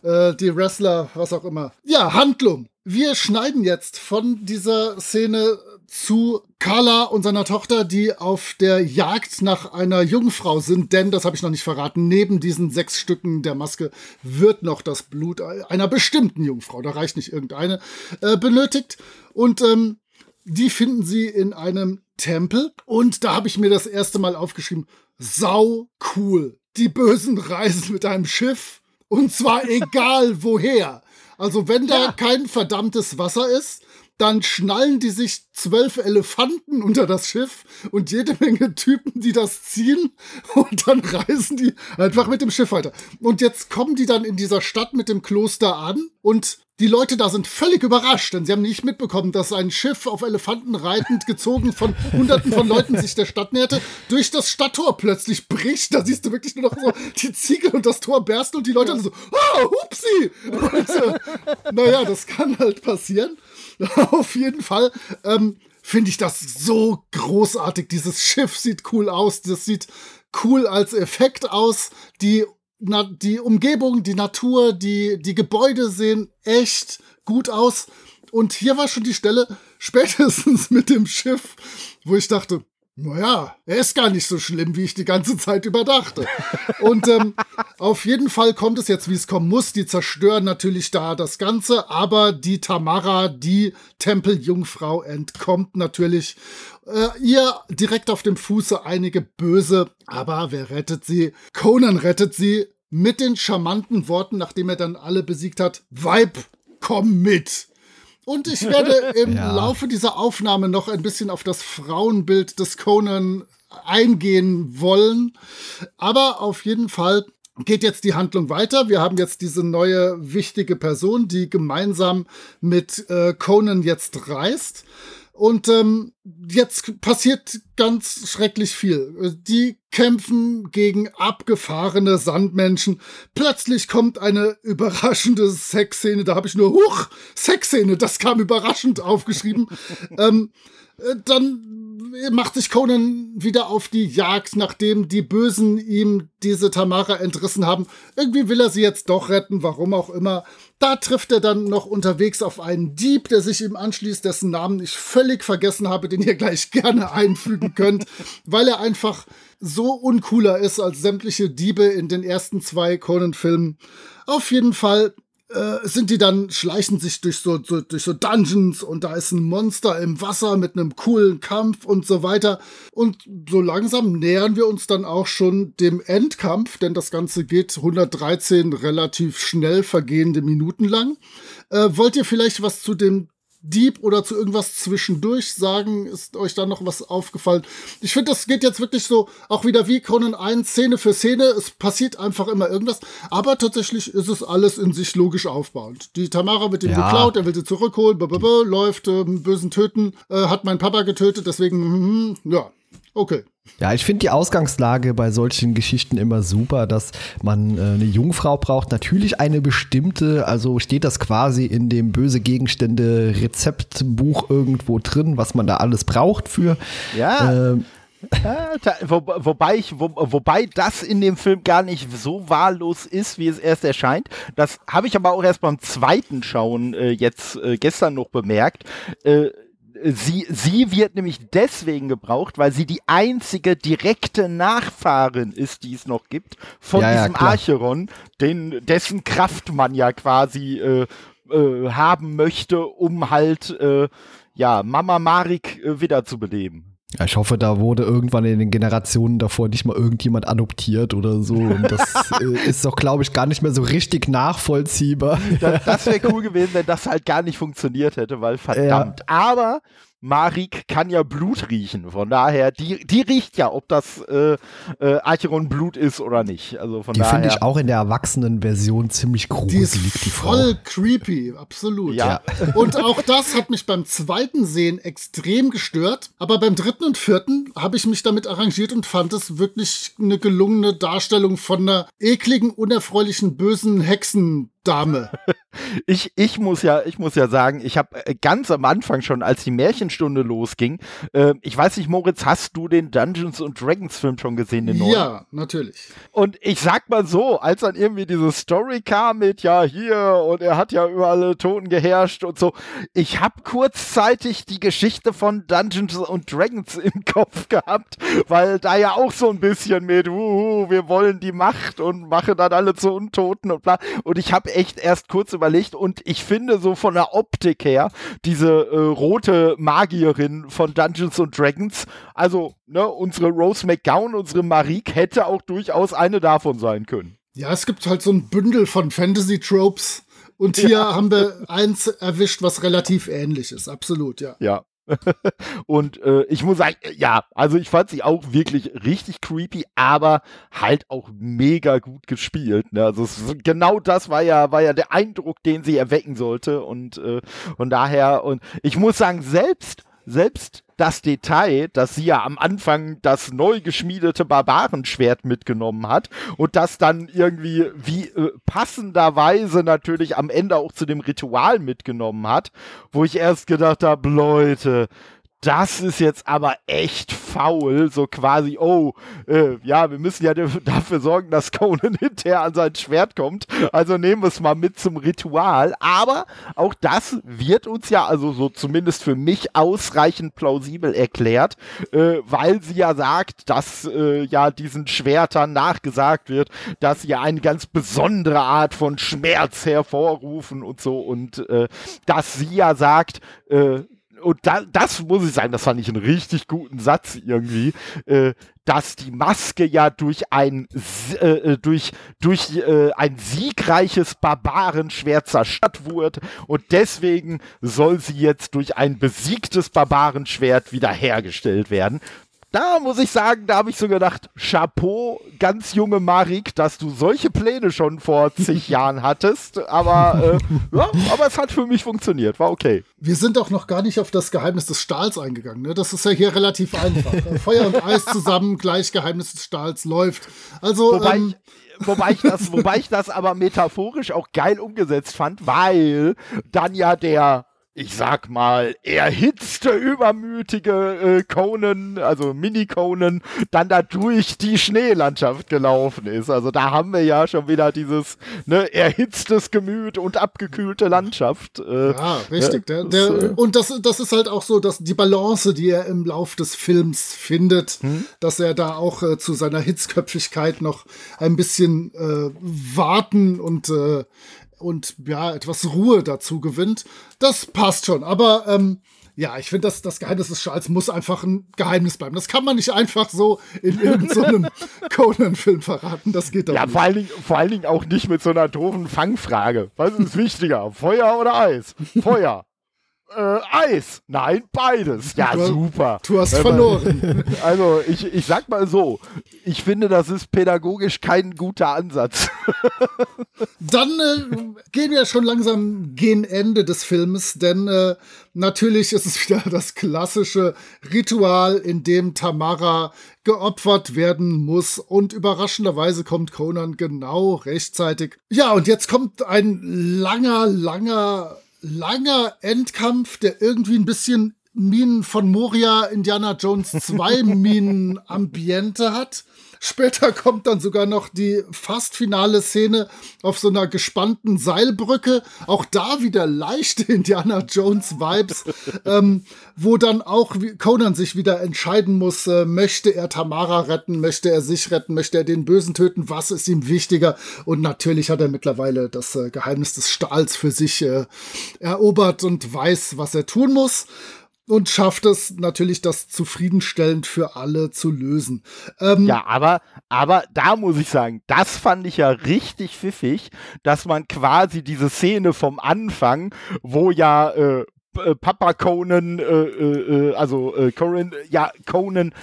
Speaker 3: äh, die Wrestler, was auch immer. Ja, Handlung. Wir schneiden jetzt von dieser Szene zu Carla und seiner Tochter, die auf der Jagd nach einer Jungfrau sind, denn, das habe ich noch nicht verraten, neben diesen sechs Stücken der Maske wird noch das Blut einer bestimmten Jungfrau, da reicht nicht irgendeine, äh, benötigt. Und ähm, die finden sie in einem Tempel. Und da habe ich mir das erste Mal aufgeschrieben, sau cool. Die Bösen reisen mit einem Schiff und zwar egal woher. Also wenn da ja. kein verdammtes Wasser ist, dann schnallen die sich zwölf Elefanten unter das Schiff und jede Menge Typen, die das ziehen und dann reisen die einfach mit dem Schiff weiter. Und jetzt kommen die dann in dieser Stadt mit dem Kloster an und die Leute da sind völlig überrascht, denn sie haben nicht mitbekommen, dass ein Schiff auf Elefanten reitend, gezogen von hunderten von Leuten sich der Stadt näherte, durch das Stadttor plötzlich bricht. Da siehst du wirklich nur noch so die Ziegel und das Tor bersten und die Leute ja. so, oh, hupsi! Und, äh, naja, das kann halt passieren. Auf jeden Fall ähm, finde ich das so großartig. Dieses Schiff sieht cool aus. Das sieht cool als Effekt aus. Die, na, die Umgebung, die Natur, die, die Gebäude sehen echt gut aus. Und hier war schon die Stelle, spätestens mit dem Schiff, wo ich dachte, naja, er ist gar nicht so schlimm, wie ich die ganze Zeit überdachte. Und ähm, auf jeden Fall kommt es jetzt, wie es kommen muss. Die zerstören natürlich da das Ganze, aber die Tamara, die Tempeljungfrau, entkommt natürlich äh, ihr direkt auf dem Fuße einige Böse. Aber wer rettet sie? Conan rettet sie mit den charmanten Worten, nachdem er dann alle besiegt hat. Weib, komm mit! Und ich werde im ja. Laufe dieser Aufnahme noch ein bisschen auf das Frauenbild des Conan eingehen wollen. Aber auf jeden Fall geht jetzt die Handlung weiter. Wir haben jetzt diese neue wichtige Person, die gemeinsam mit äh, Conan jetzt reist. Und ähm, jetzt passiert ganz schrecklich viel. Die kämpfen gegen abgefahrene Sandmenschen. Plötzlich kommt eine überraschende Sexszene. Da habe ich nur, huch, Sexszene, das kam überraschend aufgeschrieben. ähm, äh, dann macht sich Conan wieder auf die Jagd, nachdem die Bösen ihm diese Tamara entrissen haben. Irgendwie will er sie jetzt doch retten, warum auch immer. Da trifft er dann noch unterwegs auf einen Dieb, der sich ihm anschließt, dessen Namen ich völlig vergessen habe, den ihr gleich gerne einfügen könnt, weil er einfach so uncooler ist als sämtliche Diebe in den ersten zwei Conan-Filmen. Auf jeden Fall äh, sind die dann, schleichen sich durch so, so, durch so Dungeons und da ist ein Monster im Wasser mit einem coolen Kampf und so weiter. Und so langsam nähern wir uns dann auch schon dem Endkampf, denn das Ganze geht 113 relativ schnell vergehende Minuten lang. Äh, wollt ihr vielleicht was zu dem Dieb oder zu irgendwas zwischendurch sagen? Ist euch da noch was aufgefallen? Ich finde, das geht jetzt wirklich so auch wieder wie Conan 1, Szene für Szene. Es passiert einfach immer irgendwas. Aber tatsächlich ist es alles in sich logisch aufbauend. Die Tamara wird ihm ja. geklaut, er will sie zurückholen, läuft äh, bösen Töten, äh, hat meinen Papa getötet, deswegen, mm, ja, okay.
Speaker 1: Ja, ich finde die Ausgangslage bei solchen Geschichten immer super, dass man äh, eine Jungfrau braucht. Natürlich eine bestimmte, also steht das quasi in dem böse Gegenstände Rezeptbuch irgendwo drin, was man da alles braucht für.
Speaker 2: Ja. Äh, wo, wobei ich, wo, wobei das in dem Film gar nicht so wahllos ist, wie es erst erscheint. Das habe ich aber auch erst beim zweiten Schauen äh, jetzt äh, gestern noch bemerkt. Äh, sie, sie wird nämlich deswegen gebraucht, weil sie die einzige direkte Nachfahrin ist, die es noch gibt, von ja, diesem ja, Archeron, den, dessen Kraft man ja quasi äh, äh, haben möchte, um halt äh, ja, Mama Marik äh, wiederzubeleben.
Speaker 1: Ja, ich hoffe, da wurde irgendwann in den Generationen davor nicht mal irgendjemand adoptiert oder so. Und das äh, ist doch, glaube ich, gar nicht mehr so richtig nachvollziehbar.
Speaker 2: Das, das wäre cool gewesen, wenn das halt gar nicht funktioniert hätte, weil verdammt. Ja. Aber Marik kann ja Blut riechen. Von daher, die, die riecht ja, ob das äh, äh, Acheron Blut ist oder nicht. Also von
Speaker 1: die finde ich auch in der Erwachsenen-Version ziemlich gruselig. Die
Speaker 3: ist die voll Frau. creepy, absolut. Ja. Und auch das hat mich beim zweiten Sehen extrem gestört. Aber beim dritten und vierten habe ich mich damit arrangiert und fand es wirklich eine gelungene Darstellung von einer ekligen, unerfreulichen, bösen Hexen Dame.
Speaker 2: Ich, ich, muss ja, ich muss ja sagen, ich habe äh, ganz am Anfang schon, als die Märchenstunde losging, äh, ich weiß nicht, Moritz, hast du den Dungeons und Dragons Film schon gesehen, den
Speaker 3: neuen? Ja, natürlich.
Speaker 2: Und ich sag mal so, als dann irgendwie diese Story kam mit, ja, hier, und er hat ja über alle Toten geherrscht und so, ich habe kurzzeitig die Geschichte von Dungeons und Dragons im Kopf gehabt, weil da ja auch so ein bisschen mit, uh, wir wollen die Macht und machen dann alle zu Untoten und bla. Und ich habe echt erst kurz überlegt und ich finde so von der Optik her, diese äh, rote Magierin von Dungeons and Dragons, also ne, unsere Rose McGowan, unsere Marik hätte auch durchaus eine davon sein können.
Speaker 3: Ja, es gibt halt so ein Bündel von Fantasy-Tropes. Und hier ja. haben wir eins erwischt, was relativ ähnlich ist. Absolut, ja.
Speaker 2: Ja, und äh, ich muss sagen, ja, also ich fand sie auch wirklich richtig creepy, aber halt auch mega gut gespielt. Ne? Also es, genau das war ja, war ja der Eindruck, den sie erwecken sollte. Und äh, von daher, und ich muss sagen, selbst, selbst das Detail, dass sie ja am Anfang das neu geschmiedete Barbarenschwert mitgenommen hat und das dann irgendwie wie äh, passenderweise natürlich am Ende auch zu dem Ritual mitgenommen hat, wo ich erst gedacht habe, Leute, das ist jetzt aber echt faul, so quasi, oh, äh, ja, wir müssen ja dafür sorgen, dass Conan hinterher an sein Schwert kommt, also nehmen wir es mal mit zum Ritual, aber auch das wird uns ja, also so zumindest für mich ausreichend plausibel erklärt, äh, weil sie ja sagt, dass äh, ja diesen Schwertern nachgesagt wird, dass sie ja eine ganz besondere Art von Schmerz hervorrufen und so. Und äh, dass sie ja sagt, äh, und da, das muss ich sagen, das fand ich einen richtig guten Satz irgendwie, äh, dass die Maske ja durch ein äh, äh, durch durch äh, ein siegreiches Barbarenschwert zerstört wurde und deswegen soll sie jetzt durch ein besiegtes Barbarenschwert wiederhergestellt werden da muss ich sagen, da habe ich so gedacht, Chapeau, ganz junge Marik, dass du solche Pläne schon vor zig Jahren hattest. Aber, äh, ja, aber es hat für mich funktioniert, war okay.
Speaker 3: Wir sind auch noch gar nicht auf das Geheimnis des Stahls eingegangen. Ne? Das ist ja hier relativ einfach. Feuer und Eis zusammen, gleich Geheimnis des Stahls läuft. Also,
Speaker 2: wobei, ähm, ich, wobei, ich das, wobei ich das aber metaphorisch auch geil umgesetzt fand, weil dann ja der ich sag mal, erhitzte, übermütige äh, Conan, also Mini-Conan, dann da durch die Schneelandschaft gelaufen ist. Also da haben wir ja schon wieder dieses ne, erhitztes Gemüt und abgekühlte Landschaft. Äh,
Speaker 3: ja, richtig. Der, der, das, äh, und das, das ist halt auch so, dass die Balance, die er im Lauf des Films findet, hm? dass er da auch äh, zu seiner Hitzköpfigkeit noch ein bisschen äh, warten und äh, und ja, etwas Ruhe dazu gewinnt. Das passt schon. Aber ähm, ja, ich finde, das, das Geheimnis des Schals muss einfach ein Geheimnis bleiben. Das kann man nicht einfach so in irgendeinem so Conan-Film verraten. Das geht doch ja, nicht.
Speaker 2: Vor allen, Dingen, vor allen Dingen auch nicht mit so einer doofen Fangfrage. Was ist wichtiger, Feuer oder Eis? Feuer äh, Eis. Nein, beides. Ja,
Speaker 3: du,
Speaker 2: super.
Speaker 3: Du hast verloren.
Speaker 2: Also, ich, ich sag mal so, ich finde, das ist pädagogisch kein guter Ansatz.
Speaker 3: Dann äh, gehen wir schon langsam gegen Ende des Films, denn äh, natürlich ist es wieder das klassische Ritual, in dem Tamara geopfert werden muss. Und überraschenderweise kommt Conan genau rechtzeitig. Ja, und jetzt kommt ein langer, langer langer Endkampf, der irgendwie ein bisschen Minen von Moria, Indiana Jones 2 Minen Ambiente hat. Später kommt dann sogar noch die fast finale Szene auf so einer gespannten Seilbrücke. Auch da wieder leichte Indiana Jones Vibes, ähm, wo dann auch Conan sich wieder entscheiden muss, äh, möchte er Tamara retten, möchte er sich retten, möchte er den Bösen töten, was ist ihm wichtiger? Und natürlich hat er mittlerweile das äh, Geheimnis des Stahls für sich äh, erobert und weiß, was er tun muss und schafft es natürlich, das zufriedenstellend für alle zu lösen.
Speaker 2: Ähm, ja, aber, aber da muss ich sagen, das fand ich ja richtig pfiffig, dass man quasi diese Szene vom Anfang, wo ja äh, Papa Conan, äh, äh, äh, also äh, Conan, ja, Conan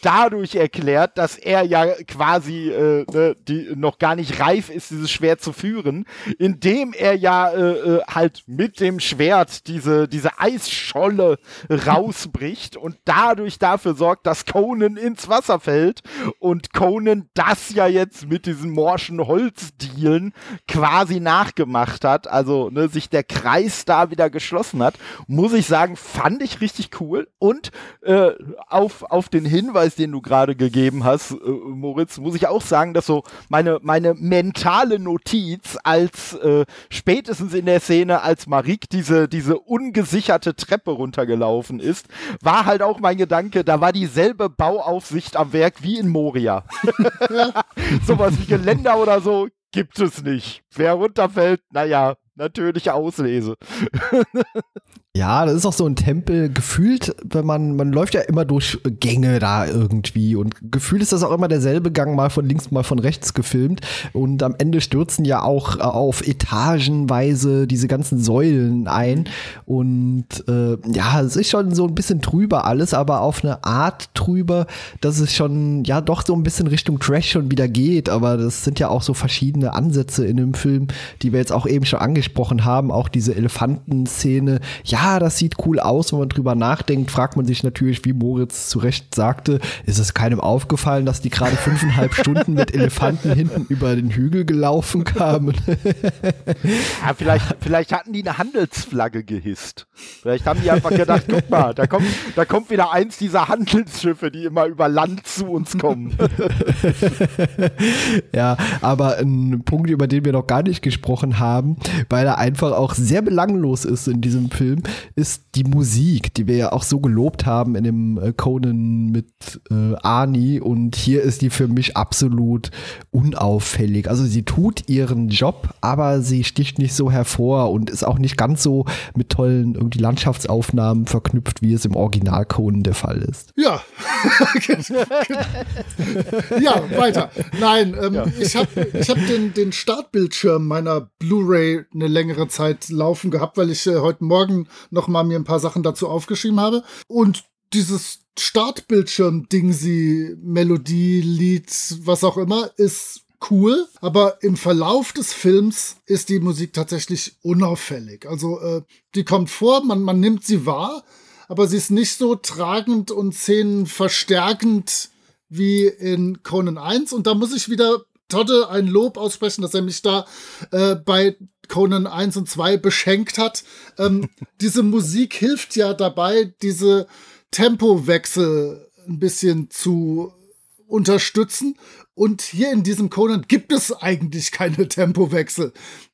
Speaker 2: dadurch erklärt, dass er ja quasi äh, ne, die, noch gar nicht reif ist, dieses Schwert zu führen, indem er ja äh, äh, halt mit dem Schwert diese, diese Eisscholle rausbricht und dadurch dafür sorgt, dass Conan ins Wasser fällt und Conan das ja jetzt mit diesen morschen Holzdielen quasi nachgemacht hat, also ne, sich der Kreis da wieder geschlossen hat, muss ich sagen, fand ich richtig cool und äh, auf, auf den Hinweis Hinweis, den du gerade gegeben hast, äh, Moritz, muss ich auch sagen, dass so meine, meine mentale Notiz als äh, spätestens in der Szene, als Marik diese, diese ungesicherte Treppe runtergelaufen ist, war halt auch mein Gedanke, da war dieselbe Bauaufsicht am Werk wie in Moria. Sowas wie Geländer oder so gibt es nicht. Wer runterfällt, naja, natürliche Auslese.
Speaker 1: Ja, das ist auch so ein Tempel gefühlt, wenn man, man läuft ja immer durch Gänge da irgendwie und gefühlt ist das auch immer derselbe Gang, mal von links, mal von rechts gefilmt und am Ende stürzen ja auch äh, auf etagenweise diese ganzen Säulen ein und äh, ja, es ist schon so ein bisschen trüber alles, aber auf eine Art trüber, dass es schon ja doch so ein bisschen Richtung Trash schon wieder geht, aber das sind ja auch so verschiedene Ansätze in dem Film, die wir jetzt auch eben schon angesprochen haben, auch diese Elefantenszene, ja, ja, das sieht cool aus. Wenn man drüber nachdenkt, fragt man sich natürlich, wie Moritz zu Recht sagte, ist es keinem aufgefallen, dass die gerade fünfeinhalb Stunden mit Elefanten hinten über den Hügel gelaufen kamen?
Speaker 2: ja, vielleicht, vielleicht hatten die eine Handelsflagge gehisst. Vielleicht haben die einfach gedacht, guck mal, da kommt, da kommt wieder eins dieser Handelsschiffe, die immer über Land zu uns kommen.
Speaker 1: ja, aber ein Punkt, über den wir noch gar nicht gesprochen haben, weil er einfach auch sehr belanglos ist in diesem Film, ist die Musik, die wir ja auch so gelobt haben in dem äh, Conan mit äh, Arnie und hier ist die für mich absolut unauffällig. Also sie tut ihren Job, aber sie sticht nicht so hervor und ist auch nicht ganz so mit tollen irgendwie Landschaftsaufnahmen verknüpft, wie es im Original Conan der Fall ist.
Speaker 3: Ja. ja, weiter. Nein, ähm, ja. ich habe ich hab den, den Startbildschirm meiner Blu-ray eine längere Zeit laufen gehabt, weil ich äh, heute Morgen noch mal mir ein paar Sachen dazu aufgeschrieben habe. Und dieses Startbildschirm-Ding, sie Melodie, Lied, was auch immer, ist cool, aber im Verlauf des Films ist die Musik tatsächlich unauffällig. Also äh, die kommt vor, man, man nimmt sie wahr, aber sie ist nicht so tragend und szenenverstärkend wie in Conan 1. Und da muss ich wieder Todde ein Lob aussprechen, dass er mich da äh, bei Conan 1 und 2 beschenkt hat. Ähm, diese Musik hilft ja dabei, diese Tempowechsel ein bisschen zu unterstützen. Und hier in diesem Conan gibt es eigentlich keine Tempowechsel.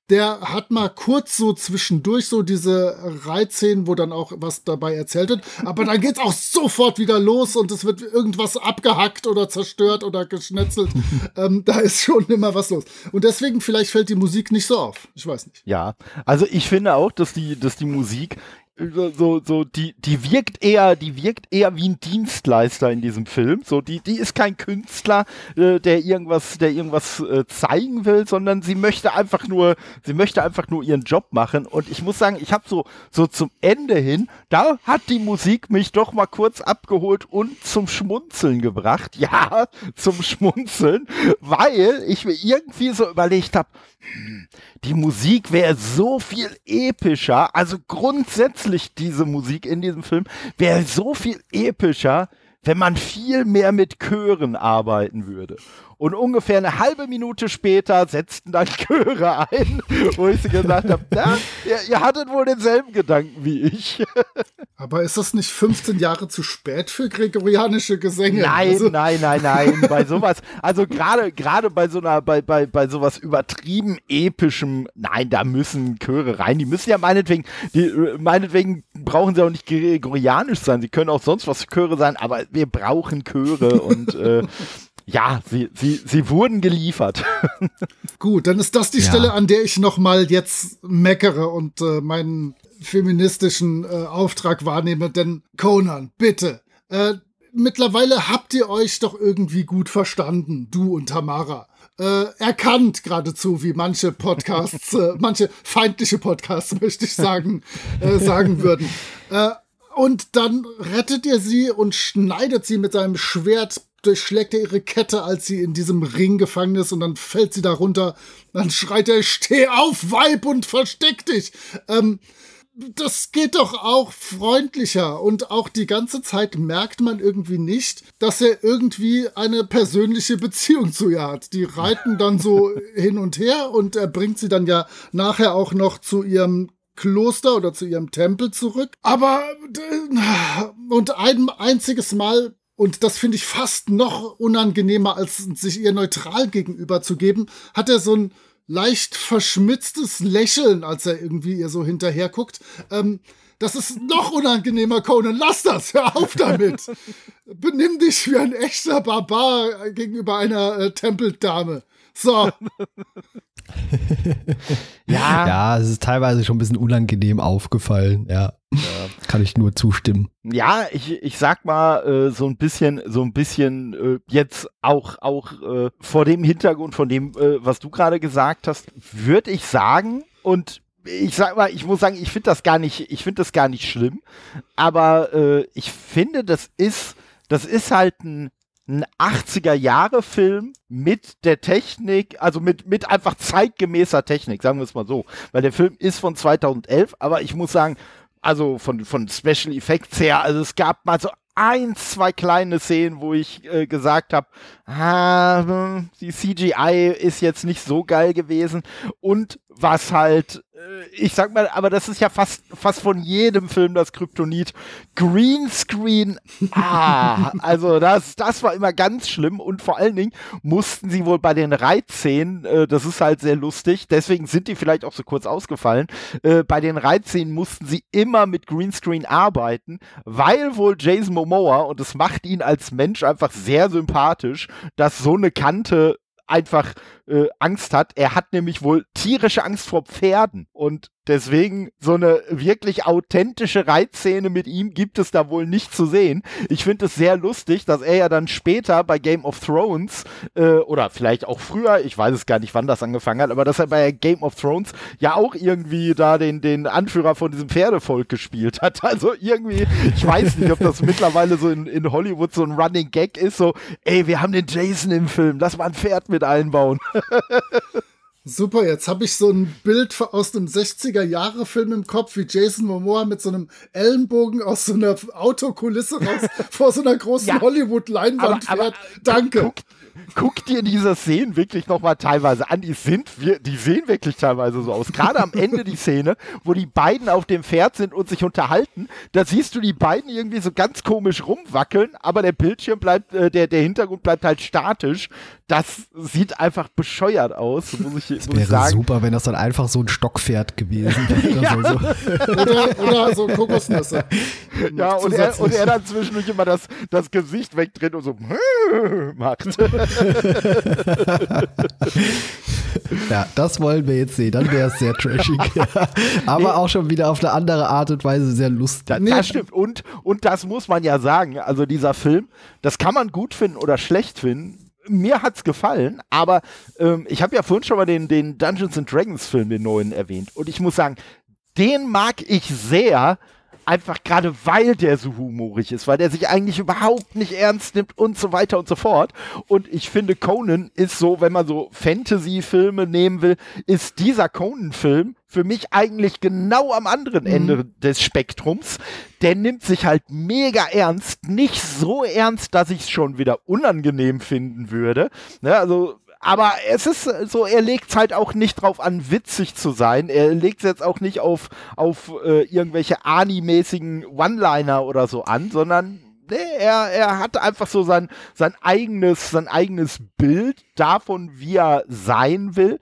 Speaker 3: Der hat mal kurz so zwischendurch so diese Reizszenen, wo dann auch was dabei erzählt wird. Aber dann geht's auch sofort wieder los und es wird irgendwas abgehackt oder zerstört oder geschnetzelt. ähm, da ist schon immer was los. Und deswegen vielleicht fällt die Musik nicht so auf. Ich weiß nicht.
Speaker 2: Ja, also ich finde auch, dass die, dass die Musik so, so, die, die wirkt eher, die wirkt eher wie ein Dienstleister in diesem Film. So, die, die ist kein Künstler, äh, der irgendwas, der irgendwas äh, zeigen will, sondern sie möchte einfach nur, sie möchte einfach nur ihren Job machen. Und ich muss sagen, ich habe so, so zum Ende hin, da hat die Musik mich doch mal kurz abgeholt und zum Schmunzeln gebracht. Ja, zum Schmunzeln, weil ich mir irgendwie so überlegt habe, hm, die Musik wäre so viel epischer, also grundsätzlich diese Musik in diesem Film wäre so viel epischer, wenn man viel mehr mit Chören arbeiten würde. Und ungefähr eine halbe Minute später setzten dann Chöre ein, wo ich sie gesagt habe, ja, ihr, ihr, hattet wohl denselben Gedanken wie ich.
Speaker 3: Aber ist das nicht 15 Jahre zu spät für gregorianische Gesänge?
Speaker 2: Nein, also nein, nein, nein. bei sowas, also gerade gerade bei so einer, bei, bei, bei sowas übertrieben epischem, nein, da müssen Chöre rein. Die müssen ja meinetwegen, die, meinetwegen brauchen sie auch nicht gregorianisch sein. Sie können auch sonst was Chöre sein, aber wir brauchen Chöre und äh, ja, sie, sie, sie wurden geliefert.
Speaker 3: Gut, dann ist das die ja. Stelle, an der ich nochmal jetzt meckere und äh, meinen feministischen äh, Auftrag wahrnehme. Denn Conan, bitte, äh, mittlerweile habt ihr euch doch irgendwie gut verstanden, du und Tamara. Äh, erkannt geradezu, wie manche Podcasts, äh, manche feindliche Podcasts, möchte ich sagen, äh, sagen würden. Äh, und dann rettet ihr sie und schneidet sie mit seinem Schwert durchschlägt er ihre Kette, als sie in diesem Ring gefangen ist und dann fällt sie da runter. Dann schreit er, steh auf, Weib, und versteck dich. Ähm, das geht doch auch freundlicher und auch die ganze Zeit merkt man irgendwie nicht, dass er irgendwie eine persönliche Beziehung zu ihr hat. Die reiten dann so hin und her und er bringt sie dann ja nachher auch noch zu ihrem Kloster oder zu ihrem Tempel zurück. Aber äh, und ein einziges Mal und das finde ich fast noch unangenehmer, als sich ihr neutral gegenüber zu geben, hat er so ein leicht verschmitztes Lächeln, als er irgendwie ihr so hinterher guckt. Ähm, das ist noch unangenehmer, Conan. Lass das. Hör auf damit. Benimm dich wie ein echter Barbar gegenüber einer äh, Tempeldame. So.
Speaker 1: ja. Ja, es ist teilweise schon ein bisschen unangenehm aufgefallen, ja. ja. Kann ich nur zustimmen.
Speaker 2: Ja, ich, ich sag mal, äh, so ein bisschen, so ein bisschen äh, jetzt auch, auch äh, vor dem Hintergrund von dem, äh, was du gerade gesagt hast, würde ich sagen, und ich sag mal, ich muss sagen, ich finde das gar nicht, ich finde das gar nicht schlimm, aber äh, ich finde, das ist, das ist halt ein ein 80er-Jahre-Film mit der Technik, also mit, mit einfach zeitgemäßer Technik, sagen wir es mal so. Weil der Film ist von 2011, aber ich muss sagen, also von, von Special Effects her, also es gab mal so ein, zwei kleine Szenen, wo ich äh, gesagt habe, ah, hm, die CGI ist jetzt nicht so geil gewesen und was halt ich sag mal, aber das ist ja fast, fast von jedem Film das Kryptonit. Greenscreen, ah, also das, das war immer ganz schlimm und vor allen Dingen mussten sie wohl bei den Reitszenen, äh, das ist halt sehr lustig, deswegen sind die vielleicht auch so kurz ausgefallen, äh, bei den Reitszenen mussten sie immer mit Greenscreen arbeiten, weil wohl Jason Momoa, und das macht ihn als Mensch einfach sehr sympathisch, dass so eine Kante einfach äh, Angst hat. Er hat nämlich wohl tierische Angst vor Pferden und deswegen so eine wirklich authentische Reitszene mit ihm gibt es da wohl nicht zu sehen. Ich finde es sehr lustig, dass er ja dann später bei Game of Thrones äh, oder vielleicht auch früher, ich weiß es gar nicht, wann das angefangen hat, aber dass er bei Game of Thrones ja auch irgendwie da den, den Anführer von diesem Pferdevolk gespielt hat. Also irgendwie, ich weiß nicht, ob das mittlerweile so in, in Hollywood so ein Running Gag ist, so, ey, wir haben den Jason im Film, lass mal ein Pferd mit einbauen.
Speaker 3: Super, jetzt habe ich so ein Bild aus einem 60er-Jahre-Film im Kopf, wie Jason Momoa mit so einem Ellenbogen aus so einer Autokulisse raus vor so einer großen ja, Hollywood-Leinwand fährt. Danke.
Speaker 2: Guck, guck dir diese Szenen wirklich nochmal teilweise an. Die sind, die sehen wirklich teilweise so aus. Gerade am Ende die Szene, wo die beiden auf dem Pferd sind und sich unterhalten, da siehst du die beiden irgendwie so ganz komisch rumwackeln, aber der Bildschirm bleibt, äh, der, der Hintergrund bleibt halt statisch. Das sieht einfach bescheuert aus, muss ich,
Speaker 1: das wäre sagen. super, wenn das dann einfach so ein Stockpferd gewesen wäre. ja. so.
Speaker 3: oder, oder so Kokosnüsse.
Speaker 2: Ja, und er, und er dann zwischendurch immer das, das Gesicht wegdreht und so macht.
Speaker 1: ja, das wollen wir jetzt sehen. Dann wäre es sehr trashig. Aber nee. auch schon wieder auf eine andere Art und Weise sehr lustig.
Speaker 2: Da, das stimmt. Und, und das muss man ja sagen. Also dieser Film, das kann man gut finden oder schlecht finden mir hat's gefallen, aber ähm, ich habe ja vorhin schon mal den, den Dungeons and Dragons Film, den neuen, erwähnt. Und ich muss sagen, den mag ich sehr, einfach gerade weil der so humorig ist, weil der sich eigentlich überhaupt nicht ernst nimmt und so weiter und so fort. Und ich finde, Conan ist so, wenn man so Fantasy-Filme nehmen will, ist dieser Conan-Film für mich eigentlich genau am anderen mhm. Ende des Spektrums. Der nimmt sich halt mega ernst, nicht so ernst, dass ich es schon wieder unangenehm finden würde. Ne, also aber es ist so, er legt halt auch nicht drauf an, witzig zu sein. Er legt jetzt auch nicht auf, auf äh, irgendwelche Ani-mäßigen One-Liner oder so an, sondern nee, er, er hat einfach so sein, sein eigenes, sein eigenes Bild davon, wie er sein will.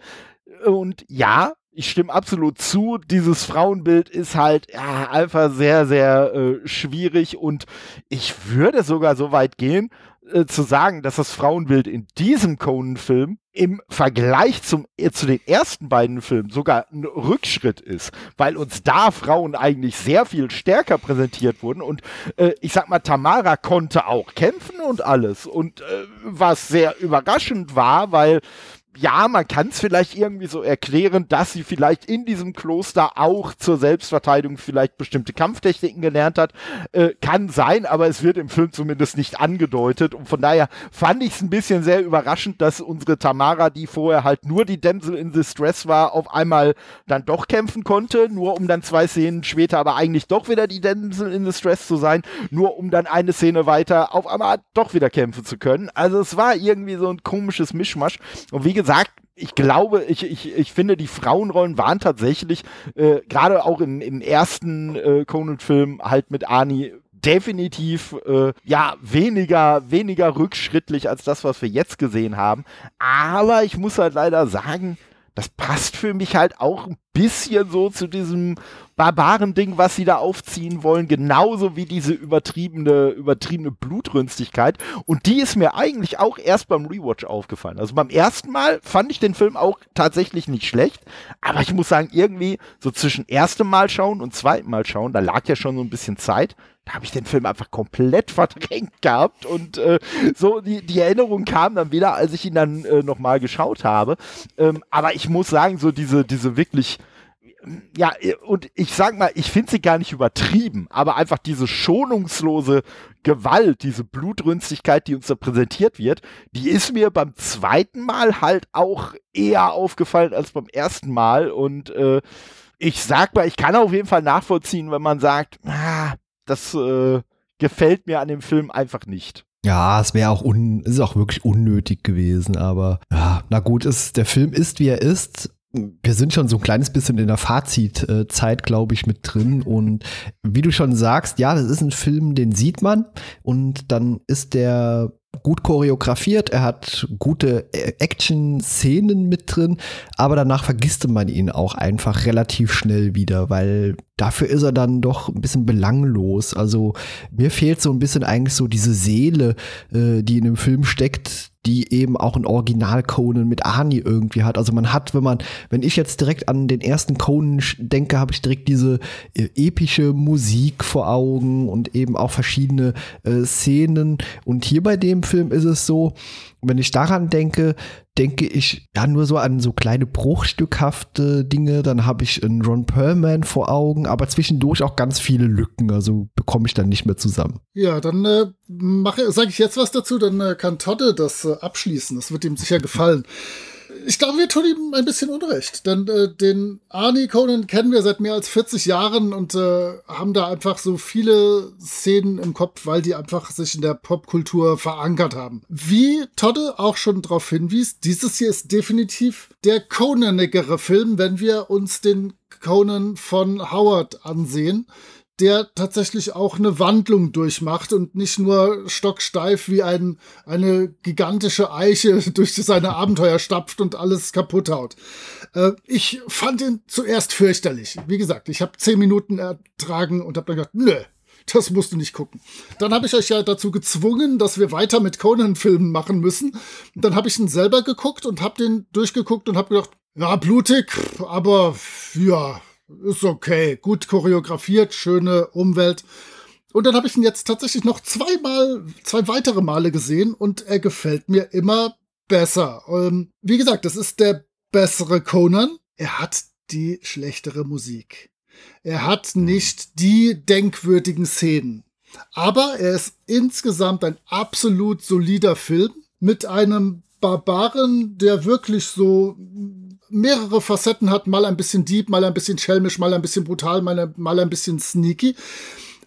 Speaker 2: Und ja, ich stimme absolut zu. Dieses Frauenbild ist halt ja, einfach sehr, sehr äh, schwierig und ich würde sogar so weit gehen äh, zu sagen, dass das Frauenbild in diesem Conan-Film im Vergleich zum, äh, zu den ersten beiden Filmen sogar ein Rückschritt ist, weil uns da Frauen eigentlich sehr viel stärker präsentiert wurden. Und äh, ich sag mal, Tamara konnte auch kämpfen und alles. Und äh, was sehr überraschend war, weil ja, man kann es vielleicht irgendwie so erklären, dass sie vielleicht in diesem Kloster auch zur Selbstverteidigung vielleicht bestimmte Kampftechniken gelernt hat. Äh, kann sein, aber es wird im Film zumindest nicht angedeutet. Und von daher fand ich es ein bisschen sehr überraschend, dass unsere Tamara, die vorher halt nur die Damsel in Distress war, auf einmal dann doch kämpfen konnte, nur um dann zwei Szenen später aber eigentlich doch wieder die Damsel in Distress zu sein, nur um dann eine Szene weiter auf einmal doch wieder kämpfen zu können. Also es war irgendwie so ein komisches Mischmasch. Und wie gesagt, gesagt, ich glaube, ich, ich, ich finde, die Frauenrollen waren tatsächlich, äh, gerade auch in, im ersten äh, Conan-Film halt mit Ani definitiv äh, ja weniger weniger rückschrittlich als das, was wir jetzt gesehen haben. Aber ich muss halt leider sagen, das passt für mich halt auch ein bisschen so zu diesem Barbaren-Ding, was sie da aufziehen wollen, genauso wie diese übertriebene, übertriebene Blutrünstigkeit. Und die ist mir eigentlich auch erst beim Rewatch aufgefallen. Also beim ersten Mal fand ich den Film auch tatsächlich nicht schlecht, aber ich muss sagen, irgendwie so zwischen erstem Mal schauen und zweiten Mal schauen, da lag ja schon so ein bisschen Zeit da habe ich den Film einfach komplett verdrängt gehabt und äh, so die, die Erinnerung kam dann wieder, als ich ihn dann äh, nochmal geschaut habe. Ähm, aber ich muss sagen, so diese, diese wirklich ja, und ich sag mal, ich finde sie gar nicht übertrieben, aber einfach diese schonungslose Gewalt, diese Blutrünstigkeit, die uns da präsentiert wird, die ist mir beim zweiten Mal halt auch eher aufgefallen als beim ersten Mal und äh, ich sag mal, ich kann auf jeden Fall nachvollziehen, wenn man sagt, ah, das äh, gefällt mir an dem Film einfach nicht.
Speaker 1: Ja, es wäre auch un, ist auch wirklich unnötig gewesen, aber ja, na gut, ist, der Film ist wie er ist. Wir sind schon so ein kleines bisschen in der Fazitzeit, glaube ich, mit drin. Und wie du schon sagst, ja, das ist ein Film, den sieht man. Und dann ist der gut choreografiert, er hat gute Action-Szenen mit drin, aber danach vergisst man ihn auch einfach relativ schnell wieder, weil dafür ist er dann doch ein bisschen belanglos. Also mir fehlt so ein bisschen eigentlich so diese Seele, äh, die in dem Film steckt, die eben auch ein Original Conan mit Arnie irgendwie hat. Also man hat, wenn man, wenn ich jetzt direkt an den ersten Conan denke, habe ich direkt diese äh, epische Musik vor Augen und eben auch verschiedene äh, Szenen. Und hier bei dem Film ist es so, wenn ich daran denke, denke ich ja nur so an so kleine bruchstückhafte Dinge. Dann habe ich einen Ron Perlman vor Augen, aber zwischendurch auch ganz viele Lücken. Also bekomme ich dann nicht mehr zusammen.
Speaker 3: Ja, dann äh, sage ich jetzt was dazu, dann äh, kann Todde das äh, abschließen. Das wird ihm sicher gefallen ich glaube, wir tun ihm ein bisschen Unrecht. Denn äh, den Arnie Conan kennen wir seit mehr als 40 Jahren und äh, haben da einfach so viele Szenen im Kopf, weil die einfach sich in der Popkultur verankert haben. Wie Todde auch schon darauf hinwies, dieses hier ist definitiv der Conanigere Film, wenn wir uns den Conan von Howard ansehen der tatsächlich auch eine Wandlung durchmacht und nicht nur stocksteif wie ein, eine gigantische Eiche durch seine Abenteuer stapft und alles kaputt haut. Äh, ich fand ihn zuerst fürchterlich. Wie gesagt, ich habe zehn Minuten ertragen und habe dann gedacht, nö, das musst du nicht gucken. Dann habe ich euch ja dazu gezwungen, dass wir weiter mit Conan-Filmen machen müssen. Dann habe ich ihn selber geguckt und habe den durchgeguckt und habe gedacht, ja, blutig, aber ja, ist okay, gut choreografiert, schöne Umwelt. Und dann habe ich ihn jetzt tatsächlich noch zweimal, zwei weitere Male gesehen und er gefällt mir immer besser. Ähm, wie gesagt, das ist der bessere Conan. Er hat die schlechtere Musik. Er hat nicht die denkwürdigen Szenen. Aber er ist insgesamt ein absolut solider Film mit einem Barbaren, der wirklich so mehrere Facetten hat, mal ein bisschen deep, mal ein bisschen schelmisch, mal ein bisschen brutal, mal, mal ein bisschen sneaky.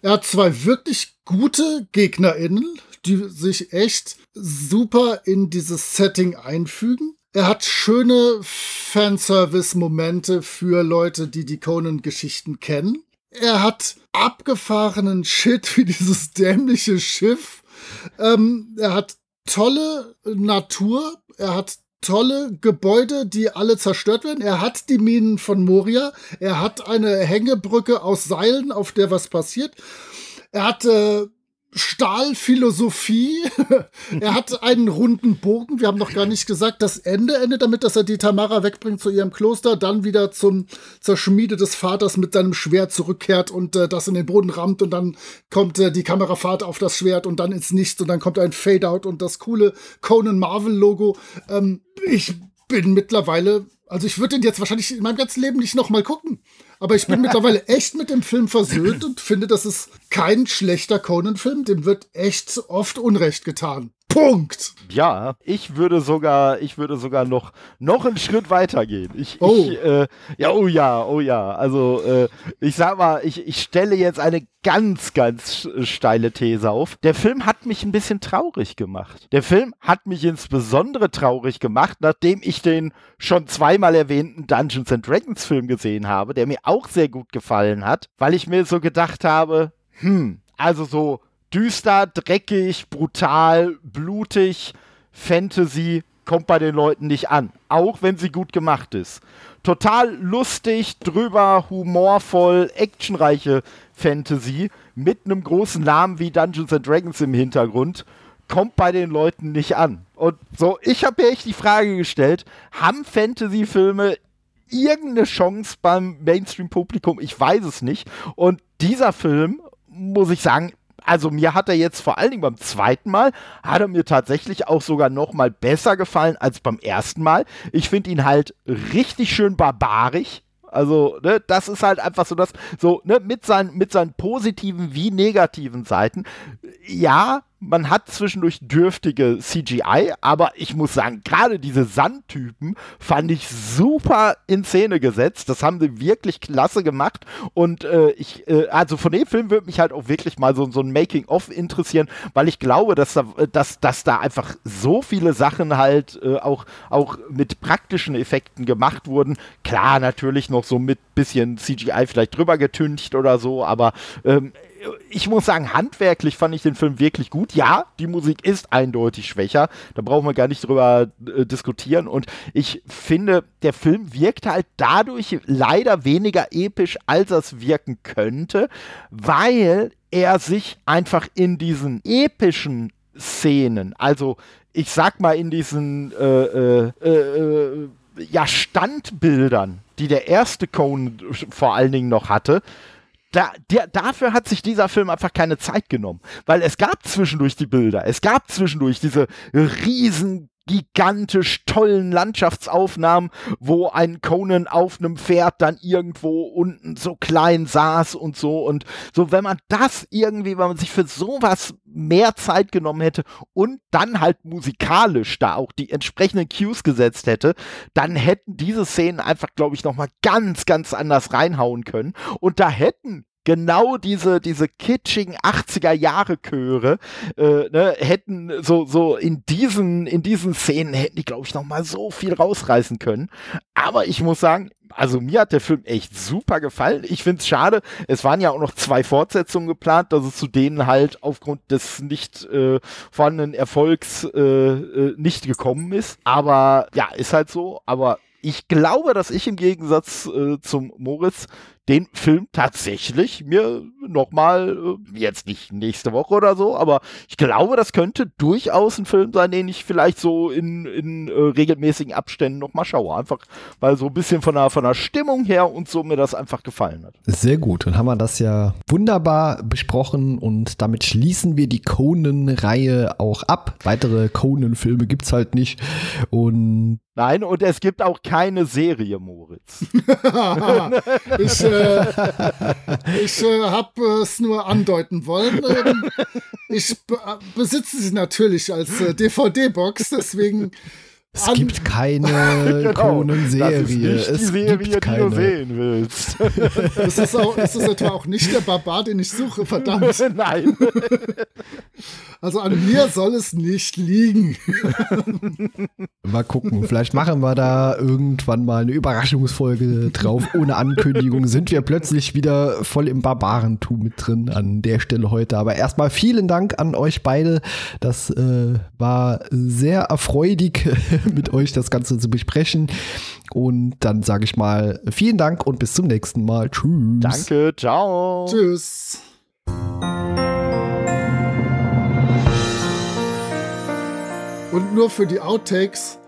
Speaker 3: Er hat zwei wirklich gute GegnerInnen, die sich echt super in dieses Setting einfügen. Er hat schöne Fanservice-Momente für Leute, die die Conan-Geschichten kennen. Er hat abgefahrenen Shit wie dieses dämliche Schiff. Ähm, er hat tolle Natur, er hat tolle Gebäude, die alle zerstört werden. Er hat die Minen von Moria, er hat eine Hängebrücke aus Seilen, auf der was passiert. Er hat äh, Stahlphilosophie. er hat einen runden Bogen. Wir haben noch gar nicht gesagt, das Ende endet damit, dass er die Tamara wegbringt zu ihrem Kloster, dann wieder zum, zur Schmiede des Vaters mit seinem Schwert zurückkehrt und äh, das in den Boden rammt und dann kommt äh, die Kamerafahrt auf das Schwert und dann ins Nichts und dann kommt ein Fade-Out und das coole Conan Marvel Logo. Ähm, ich bin mittlerweile, also ich würde den jetzt wahrscheinlich in meinem ganzen Leben nicht nochmal gucken. Aber ich bin mittlerweile echt mit dem Film versöhnt und finde, das ist kein schlechter Conan-Film. Dem wird echt oft Unrecht getan. Punkt.
Speaker 2: Ja, ich würde sogar, ich würde sogar noch, noch einen Schritt weiter gehen. Ich, oh. ich äh, ja, oh ja, oh ja. Also, äh, ich sag mal, ich, ich stelle jetzt eine ganz, ganz steile These auf. Der Film hat mich ein bisschen traurig gemacht. Der Film hat mich insbesondere traurig gemacht, nachdem ich den schon zweimal erwähnten Dungeons and Dragons Film gesehen habe, der mir auch sehr gut gefallen hat, weil ich mir so gedacht habe, hm, also so düster, dreckig, brutal, blutig, Fantasy kommt bei den Leuten nicht an, auch wenn sie gut gemacht ist. Total lustig, drüber, humorvoll, actionreiche Fantasy mit einem großen Namen wie Dungeons and Dragons im Hintergrund kommt bei den Leuten nicht an. Und so, ich habe mir echt die Frage gestellt, haben Fantasy-Filme irgendeine Chance beim Mainstream-Publikum? Ich weiß es nicht. Und dieser Film, muss ich sagen, also mir hat er jetzt vor allen Dingen beim zweiten Mal, hat er mir tatsächlich auch sogar noch mal besser gefallen als beim ersten Mal. Ich finde ihn halt richtig schön barbarisch. Also, ne, das ist halt einfach so das, so, ne, mit seinen, mit seinen positiven wie negativen Seiten. Ja, man hat zwischendurch dürftige CGI, aber ich muss sagen, gerade diese Sandtypen fand ich super in Szene gesetzt. Das haben sie wirklich klasse gemacht. Und äh, ich, äh, also von dem Film würde mich halt auch wirklich mal so, so ein Making-of interessieren, weil ich glaube, dass da, dass, dass da einfach so viele Sachen halt äh, auch, auch mit praktischen Effekten gemacht wurden. Klar, natürlich noch so mit bisschen CGI vielleicht drüber getüncht oder so, aber ähm, ich muss sagen, handwerklich fand ich den Film wirklich gut. Ja, die Musik ist eindeutig schwächer. Da brauchen wir gar nicht drüber äh, diskutieren. Und ich finde, der Film wirkt halt dadurch leider weniger episch, als es wirken könnte, weil er sich einfach in diesen epischen Szenen, also ich sag mal in diesen äh, äh, äh ja, Standbildern, die der erste Cone vor allen Dingen noch hatte, da, der, dafür hat sich dieser Film einfach keine Zeit genommen. Weil es gab zwischendurch die Bilder, es gab zwischendurch diese riesen gigantisch tollen Landschaftsaufnahmen, wo ein Conan auf einem Pferd dann irgendwo unten so klein saß und so. Und so, wenn man das irgendwie, wenn man sich für sowas mehr Zeit genommen hätte und dann halt musikalisch da auch die entsprechenden Cues gesetzt hätte, dann hätten diese Szenen einfach, glaube ich, nochmal ganz, ganz anders reinhauen können. Und da hätten genau diese, diese kitschigen 80er Jahre Chöre äh, ne, hätten so, so in diesen, in diesen Szenen hätten die, glaube ich, noch mal so viel rausreißen können. Aber ich muss sagen, also mir hat der Film echt super gefallen. Ich finde es schade. Es waren ja auch noch zwei Fortsetzungen geplant, dass es zu denen halt aufgrund des nicht äh, vorhandenen Erfolgs äh, äh, nicht gekommen ist. Aber ja, ist halt so. Aber ich glaube, dass ich im Gegensatz äh, zum Moritz den Film tatsächlich mir nochmal, äh, jetzt nicht nächste Woche oder so, aber ich glaube, das könnte durchaus ein Film sein, den ich vielleicht so in, in äh, regelmäßigen Abständen nochmal schaue. Einfach, weil so ein bisschen von der, von der Stimmung her und so mir das einfach gefallen hat.
Speaker 1: Sehr gut. Dann haben wir das ja wunderbar besprochen und damit schließen wir die Conan-Reihe auch ab. Weitere Conan-Filme gibt es halt nicht. Und
Speaker 2: Nein, und es gibt auch keine Serie, Moritz.
Speaker 3: ich äh, ich äh, habe es nur andeuten wollen. Ähm, ich besitze sie natürlich als äh, DVD-Box, deswegen
Speaker 1: es gibt keine genau, Conan-Serie.
Speaker 2: Es die Serie, gibt keine. die du sehen willst.
Speaker 3: ist, das auch, ist das etwa auch nicht der Barbar, den ich suche? Verdammt.
Speaker 2: Nein.
Speaker 3: Also an mir soll es nicht liegen.
Speaker 1: Mal gucken. Vielleicht machen wir da irgendwann mal eine Überraschungsfolge drauf. Ohne Ankündigung sind wir plötzlich wieder voll im Barbarentum mit drin an der Stelle heute. Aber erstmal vielen Dank an euch beide. Das äh, war sehr erfreudig mit euch das Ganze zu besprechen. Und dann sage ich mal vielen Dank und bis zum nächsten Mal. Tschüss.
Speaker 2: Danke, ciao.
Speaker 3: Tschüss. Und nur für die Outtakes.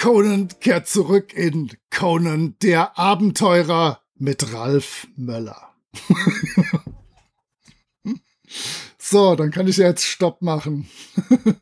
Speaker 3: Conan kehrt zurück in Conan der Abenteurer mit Ralf Möller. so, dann kann ich jetzt Stopp machen.